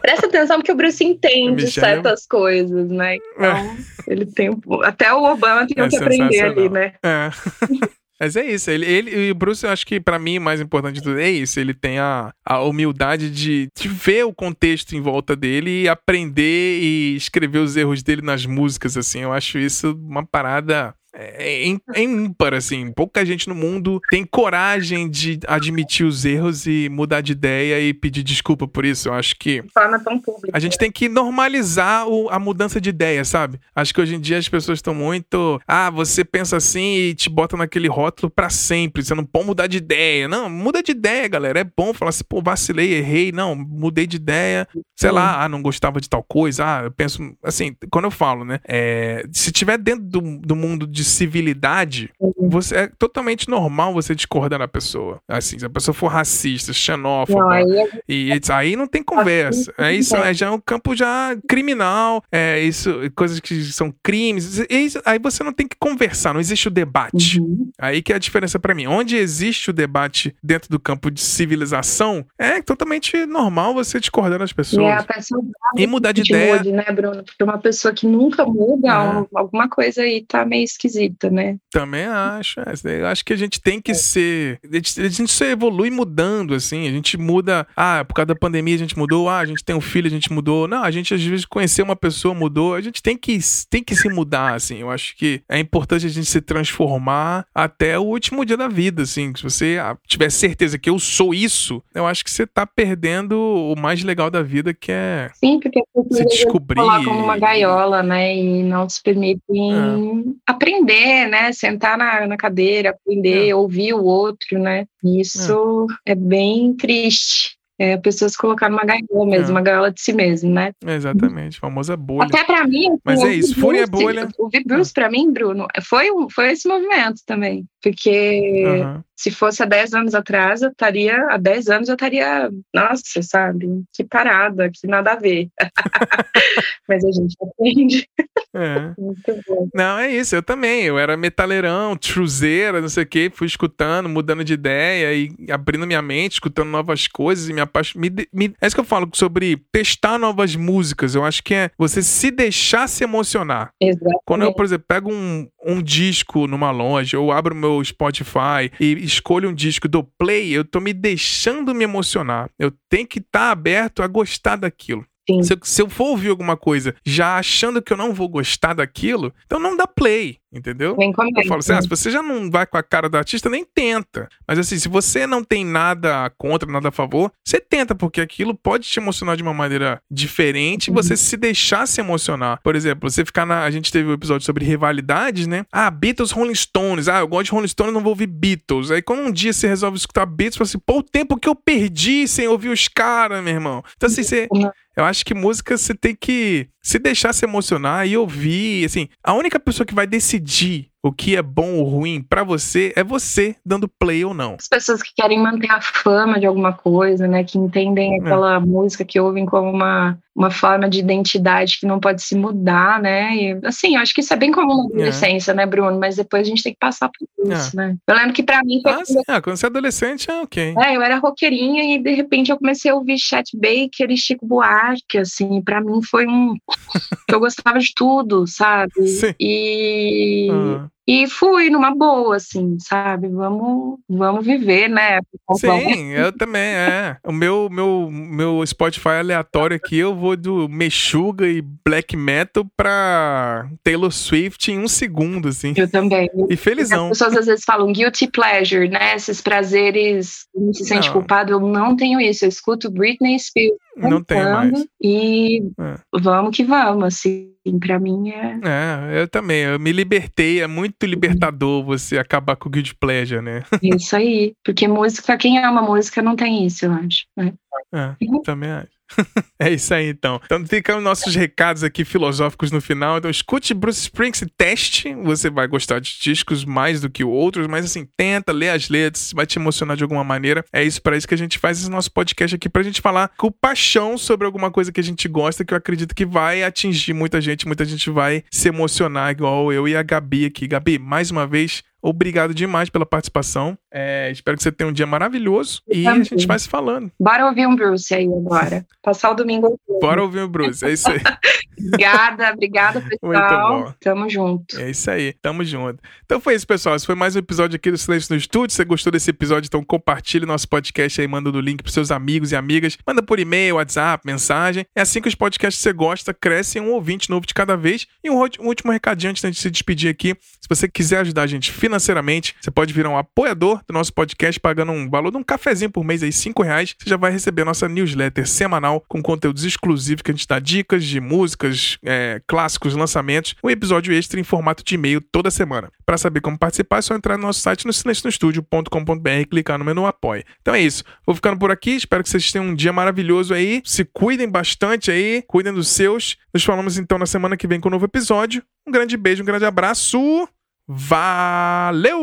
Presta atenção porque o Bruce entende Michelle- certas coisas, né? Então, ele tem. Até o Obama tem É que aprender ali, né? É. Mas é isso, ele, ele e o Bruce, eu acho que pra mim o mais importante de tudo é isso. Ele tem a, a humildade de, de ver o contexto em volta dele e aprender e escrever os erros dele nas músicas, assim. Eu acho isso uma parada é, é, é ímpar, assim. Pouca gente no mundo tem coragem de admitir os erros e mudar de ideia e pedir desculpa por isso. Eu acho que forma tão pública. a gente tem que normalizar o- a mudança de ideia, sabe? Acho que hoje em dia as pessoas estão muito. Ah, você pensa assim e te bota naquele rótulo pra sempre. Você não pode mudar de ideia. Não, muda de ideia, galera. É bom falar assim, pô, vacilei, errei. Não, mudei de ideia. Sei Sim. lá, ah, não gostava de tal coisa. Ah, eu penso. Assim, quando eu falo, né? é, se tiver dentro do, do mundo de civilidade, Uhum. você é totalmente normal você discordar da pessoa. Assim, se a pessoa for racista, xenófoba, Não, aí é e aí não tem conversa. É isso, é já é um campo já criminal, é isso, coisas que são crimes. é isso- aí você não tem que conversar, não existe o debate. Uhum. Aí que é a diferença pra mim. Onde existe o debate dentro do campo de civilização, é totalmente normal você discordar das é pessoas. a pessoa E mudar de ideia. mude, né, Bruno? Porque uma pessoa que nunca muda, É. um- alguma coisa aí tá meio esquisita, né? Também acho. é, acho que a gente tem que ser. A gente, a gente só evolui mudando, assim. A gente muda. Ah, por causa da pandemia a gente mudou. Ah, a gente tem um filho, a gente mudou. Não, a gente às vezes conheceu uma pessoa, mudou. A gente tem que, tem que se mudar, assim. Eu acho que é importante a gente se transformar até o último dia da vida, assim. Se você ah, tiver certeza que eu sou isso, eu acho que você tá perdendo o mais legal da vida, que é Sim, porque se descobrir. colocam numa gaiola, né? E não se permitem É. aprender, né? Sentar na, na cadeira, aprender, É. ouvir o outro, né? Isso é, bem triste. É, a pessoa se colocar numa gaiola mesmo, É. uma gaiola de si mesmo, né? Exatamente, famosa bolha. Até pra mim. assim, Mas é isso, Fúria é Bruce- bolha. Ouvir Bruce, pra mim, Bruno, foi, foi esse movimento também. Porque. Se fosse há 10 anos atrás, eu estaria. Há 10 anos eu estaria. Nossa, sabe? Que parada, que nada a ver. Mas a gente aprende. É. Muito bom. Não, é isso, eu também. Eu era metaleirão, truzeira, não sei o quê, fui escutando, mudando de ideia e abrindo minha mente, escutando novas coisas e me apaixonando. É isso que eu falo sobre testar novas músicas. Eu acho que é você se deixar se emocionar. Exato. Quando eu, por exemplo, pego um, um disco numa loja, ou abro meu Spotify e escolho um disco do play, eu tô me deixando me emocionar. Eu tenho que estar aberto a gostar daquilo. Se eu, se eu for ouvir alguma coisa já achando que eu não vou gostar daquilo, então não dá play, entendeu? Nem comenta. Eu falo assim, ah, se você já não vai com a cara do artista, nem tenta. Mas assim, se você não tem nada contra, nada a favor, você tenta, porque aquilo pode te emocionar de uma maneira diferente e Uhum. você se deixar se emocionar. Por exemplo, você ficar na. A gente teve um episódio sobre rivalidades, né? Ah, Beatles, Rolling Stones. Ah, eu gosto de Rolling Stones, não vou ouvir Beatles. Aí quando um dia você resolve escutar Beatles, você fala assim, pô, o tempo que eu perdi sem ouvir os caras, meu irmão. Então assim, você. Eu acho que música você tem que se deixar se emocionar e ouvir. Assim, a única pessoa que vai decidir o que é bom ou ruim pra você é você dando play ou não. As pessoas que querem manter a fama de alguma coisa, né? Que entendem aquela música que ouvem como uma, uma forma de identidade que não pode se mudar, né? E, assim, eu acho que isso é bem comum na adolescência, né, Bruno? Mas depois a gente tem que passar por isso, né? Eu lembro que pra mim foi. Ah, sim. ah, quando você é adolescente, é ok. É, eu era roqueirinha e de repente eu comecei a ouvir Chet Baker e Chico Buarque, assim, pra mim foi um eu gostava de tudo, sabe? Sim. E. e fui numa boa, assim, sabe? Vamos, vamos viver, né? Sim, eu também, é. O meu, meu, meu Spotify aleatório aqui, eu vou do Meshuga e Black Metal pra Taylor Swift em um segundo, assim. Eu também. E felizão. As pessoas às vezes falam guilty pleasure, né? Esses prazeres, não se sente Não. culpado. Eu não tenho isso. Eu escuto Britney Spears. Não tenho mais. E É. vamos que vamos, assim. Pra mim é. É, eu também. Eu me libertei. É muito libertador você acabar com o Guilty Pleasure, né? Isso aí. Porque música, quem ama música não tem isso, eu acho. né? É, também acho. é isso aí, então. Então ficam nossos recados aqui filosóficos no final. Então escute Bruce Springsteen, teste. Você vai gostar de discos mais do que outros, mas assim, tenta, lê as letras, vai te emocionar de alguma maneira. É isso para isso que a gente faz esse nosso podcast aqui, pra gente falar com paixão sobre alguma coisa que a gente gosta, que eu acredito que vai atingir muita gente. Muita gente vai se emocionar, igual eu e a Gabi aqui. Gabi, mais uma vez, Obrigado demais pela participação. É, espero que você tenha um dia maravilhoso e a gente vai se falando. Bora ouvir um Bruce aí agora. Passar o domingo. Bora ouvir um Bruce, é isso aí. obrigada, obrigada, pessoal. Muito bom. Tamo junto. É isso aí, tamo junto. Então foi isso, pessoal. Esse foi mais um episódio aqui do Silêncio no Estúdio. Se você gostou desse episódio, então compartilhe nosso podcast aí, manda o link pros seus amigos e amigas. Manda por e-mail, WhatsApp, mensagem. É assim que os podcasts que você gosta crescem um ouvinte novo de cada vez. E um último recadinho antes de se despedir aqui. Se você quiser ajudar a gente financeiramente, você pode virar um apoiador do nosso podcast pagando um valor de um cafezinho por mês aí, 5 reais. Você já vai receber a nossa newsletter semanal com conteúdos exclusivos que a gente dá dicas de músicas, é, clássicos, lançamentos, um episódio extra em formato de e-mail toda semana. Para saber como participar, é só entrar no nosso site no silencionostudio.com.br e clicar no menu Apoie. Então é isso. Vou ficando por aqui. Espero que vocês tenham um dia maravilhoso aí. Se cuidem bastante aí, cuidem dos seus. Nos falamos então na semana que vem com um novo episódio. Um grande beijo, um grande abraço. Valeu!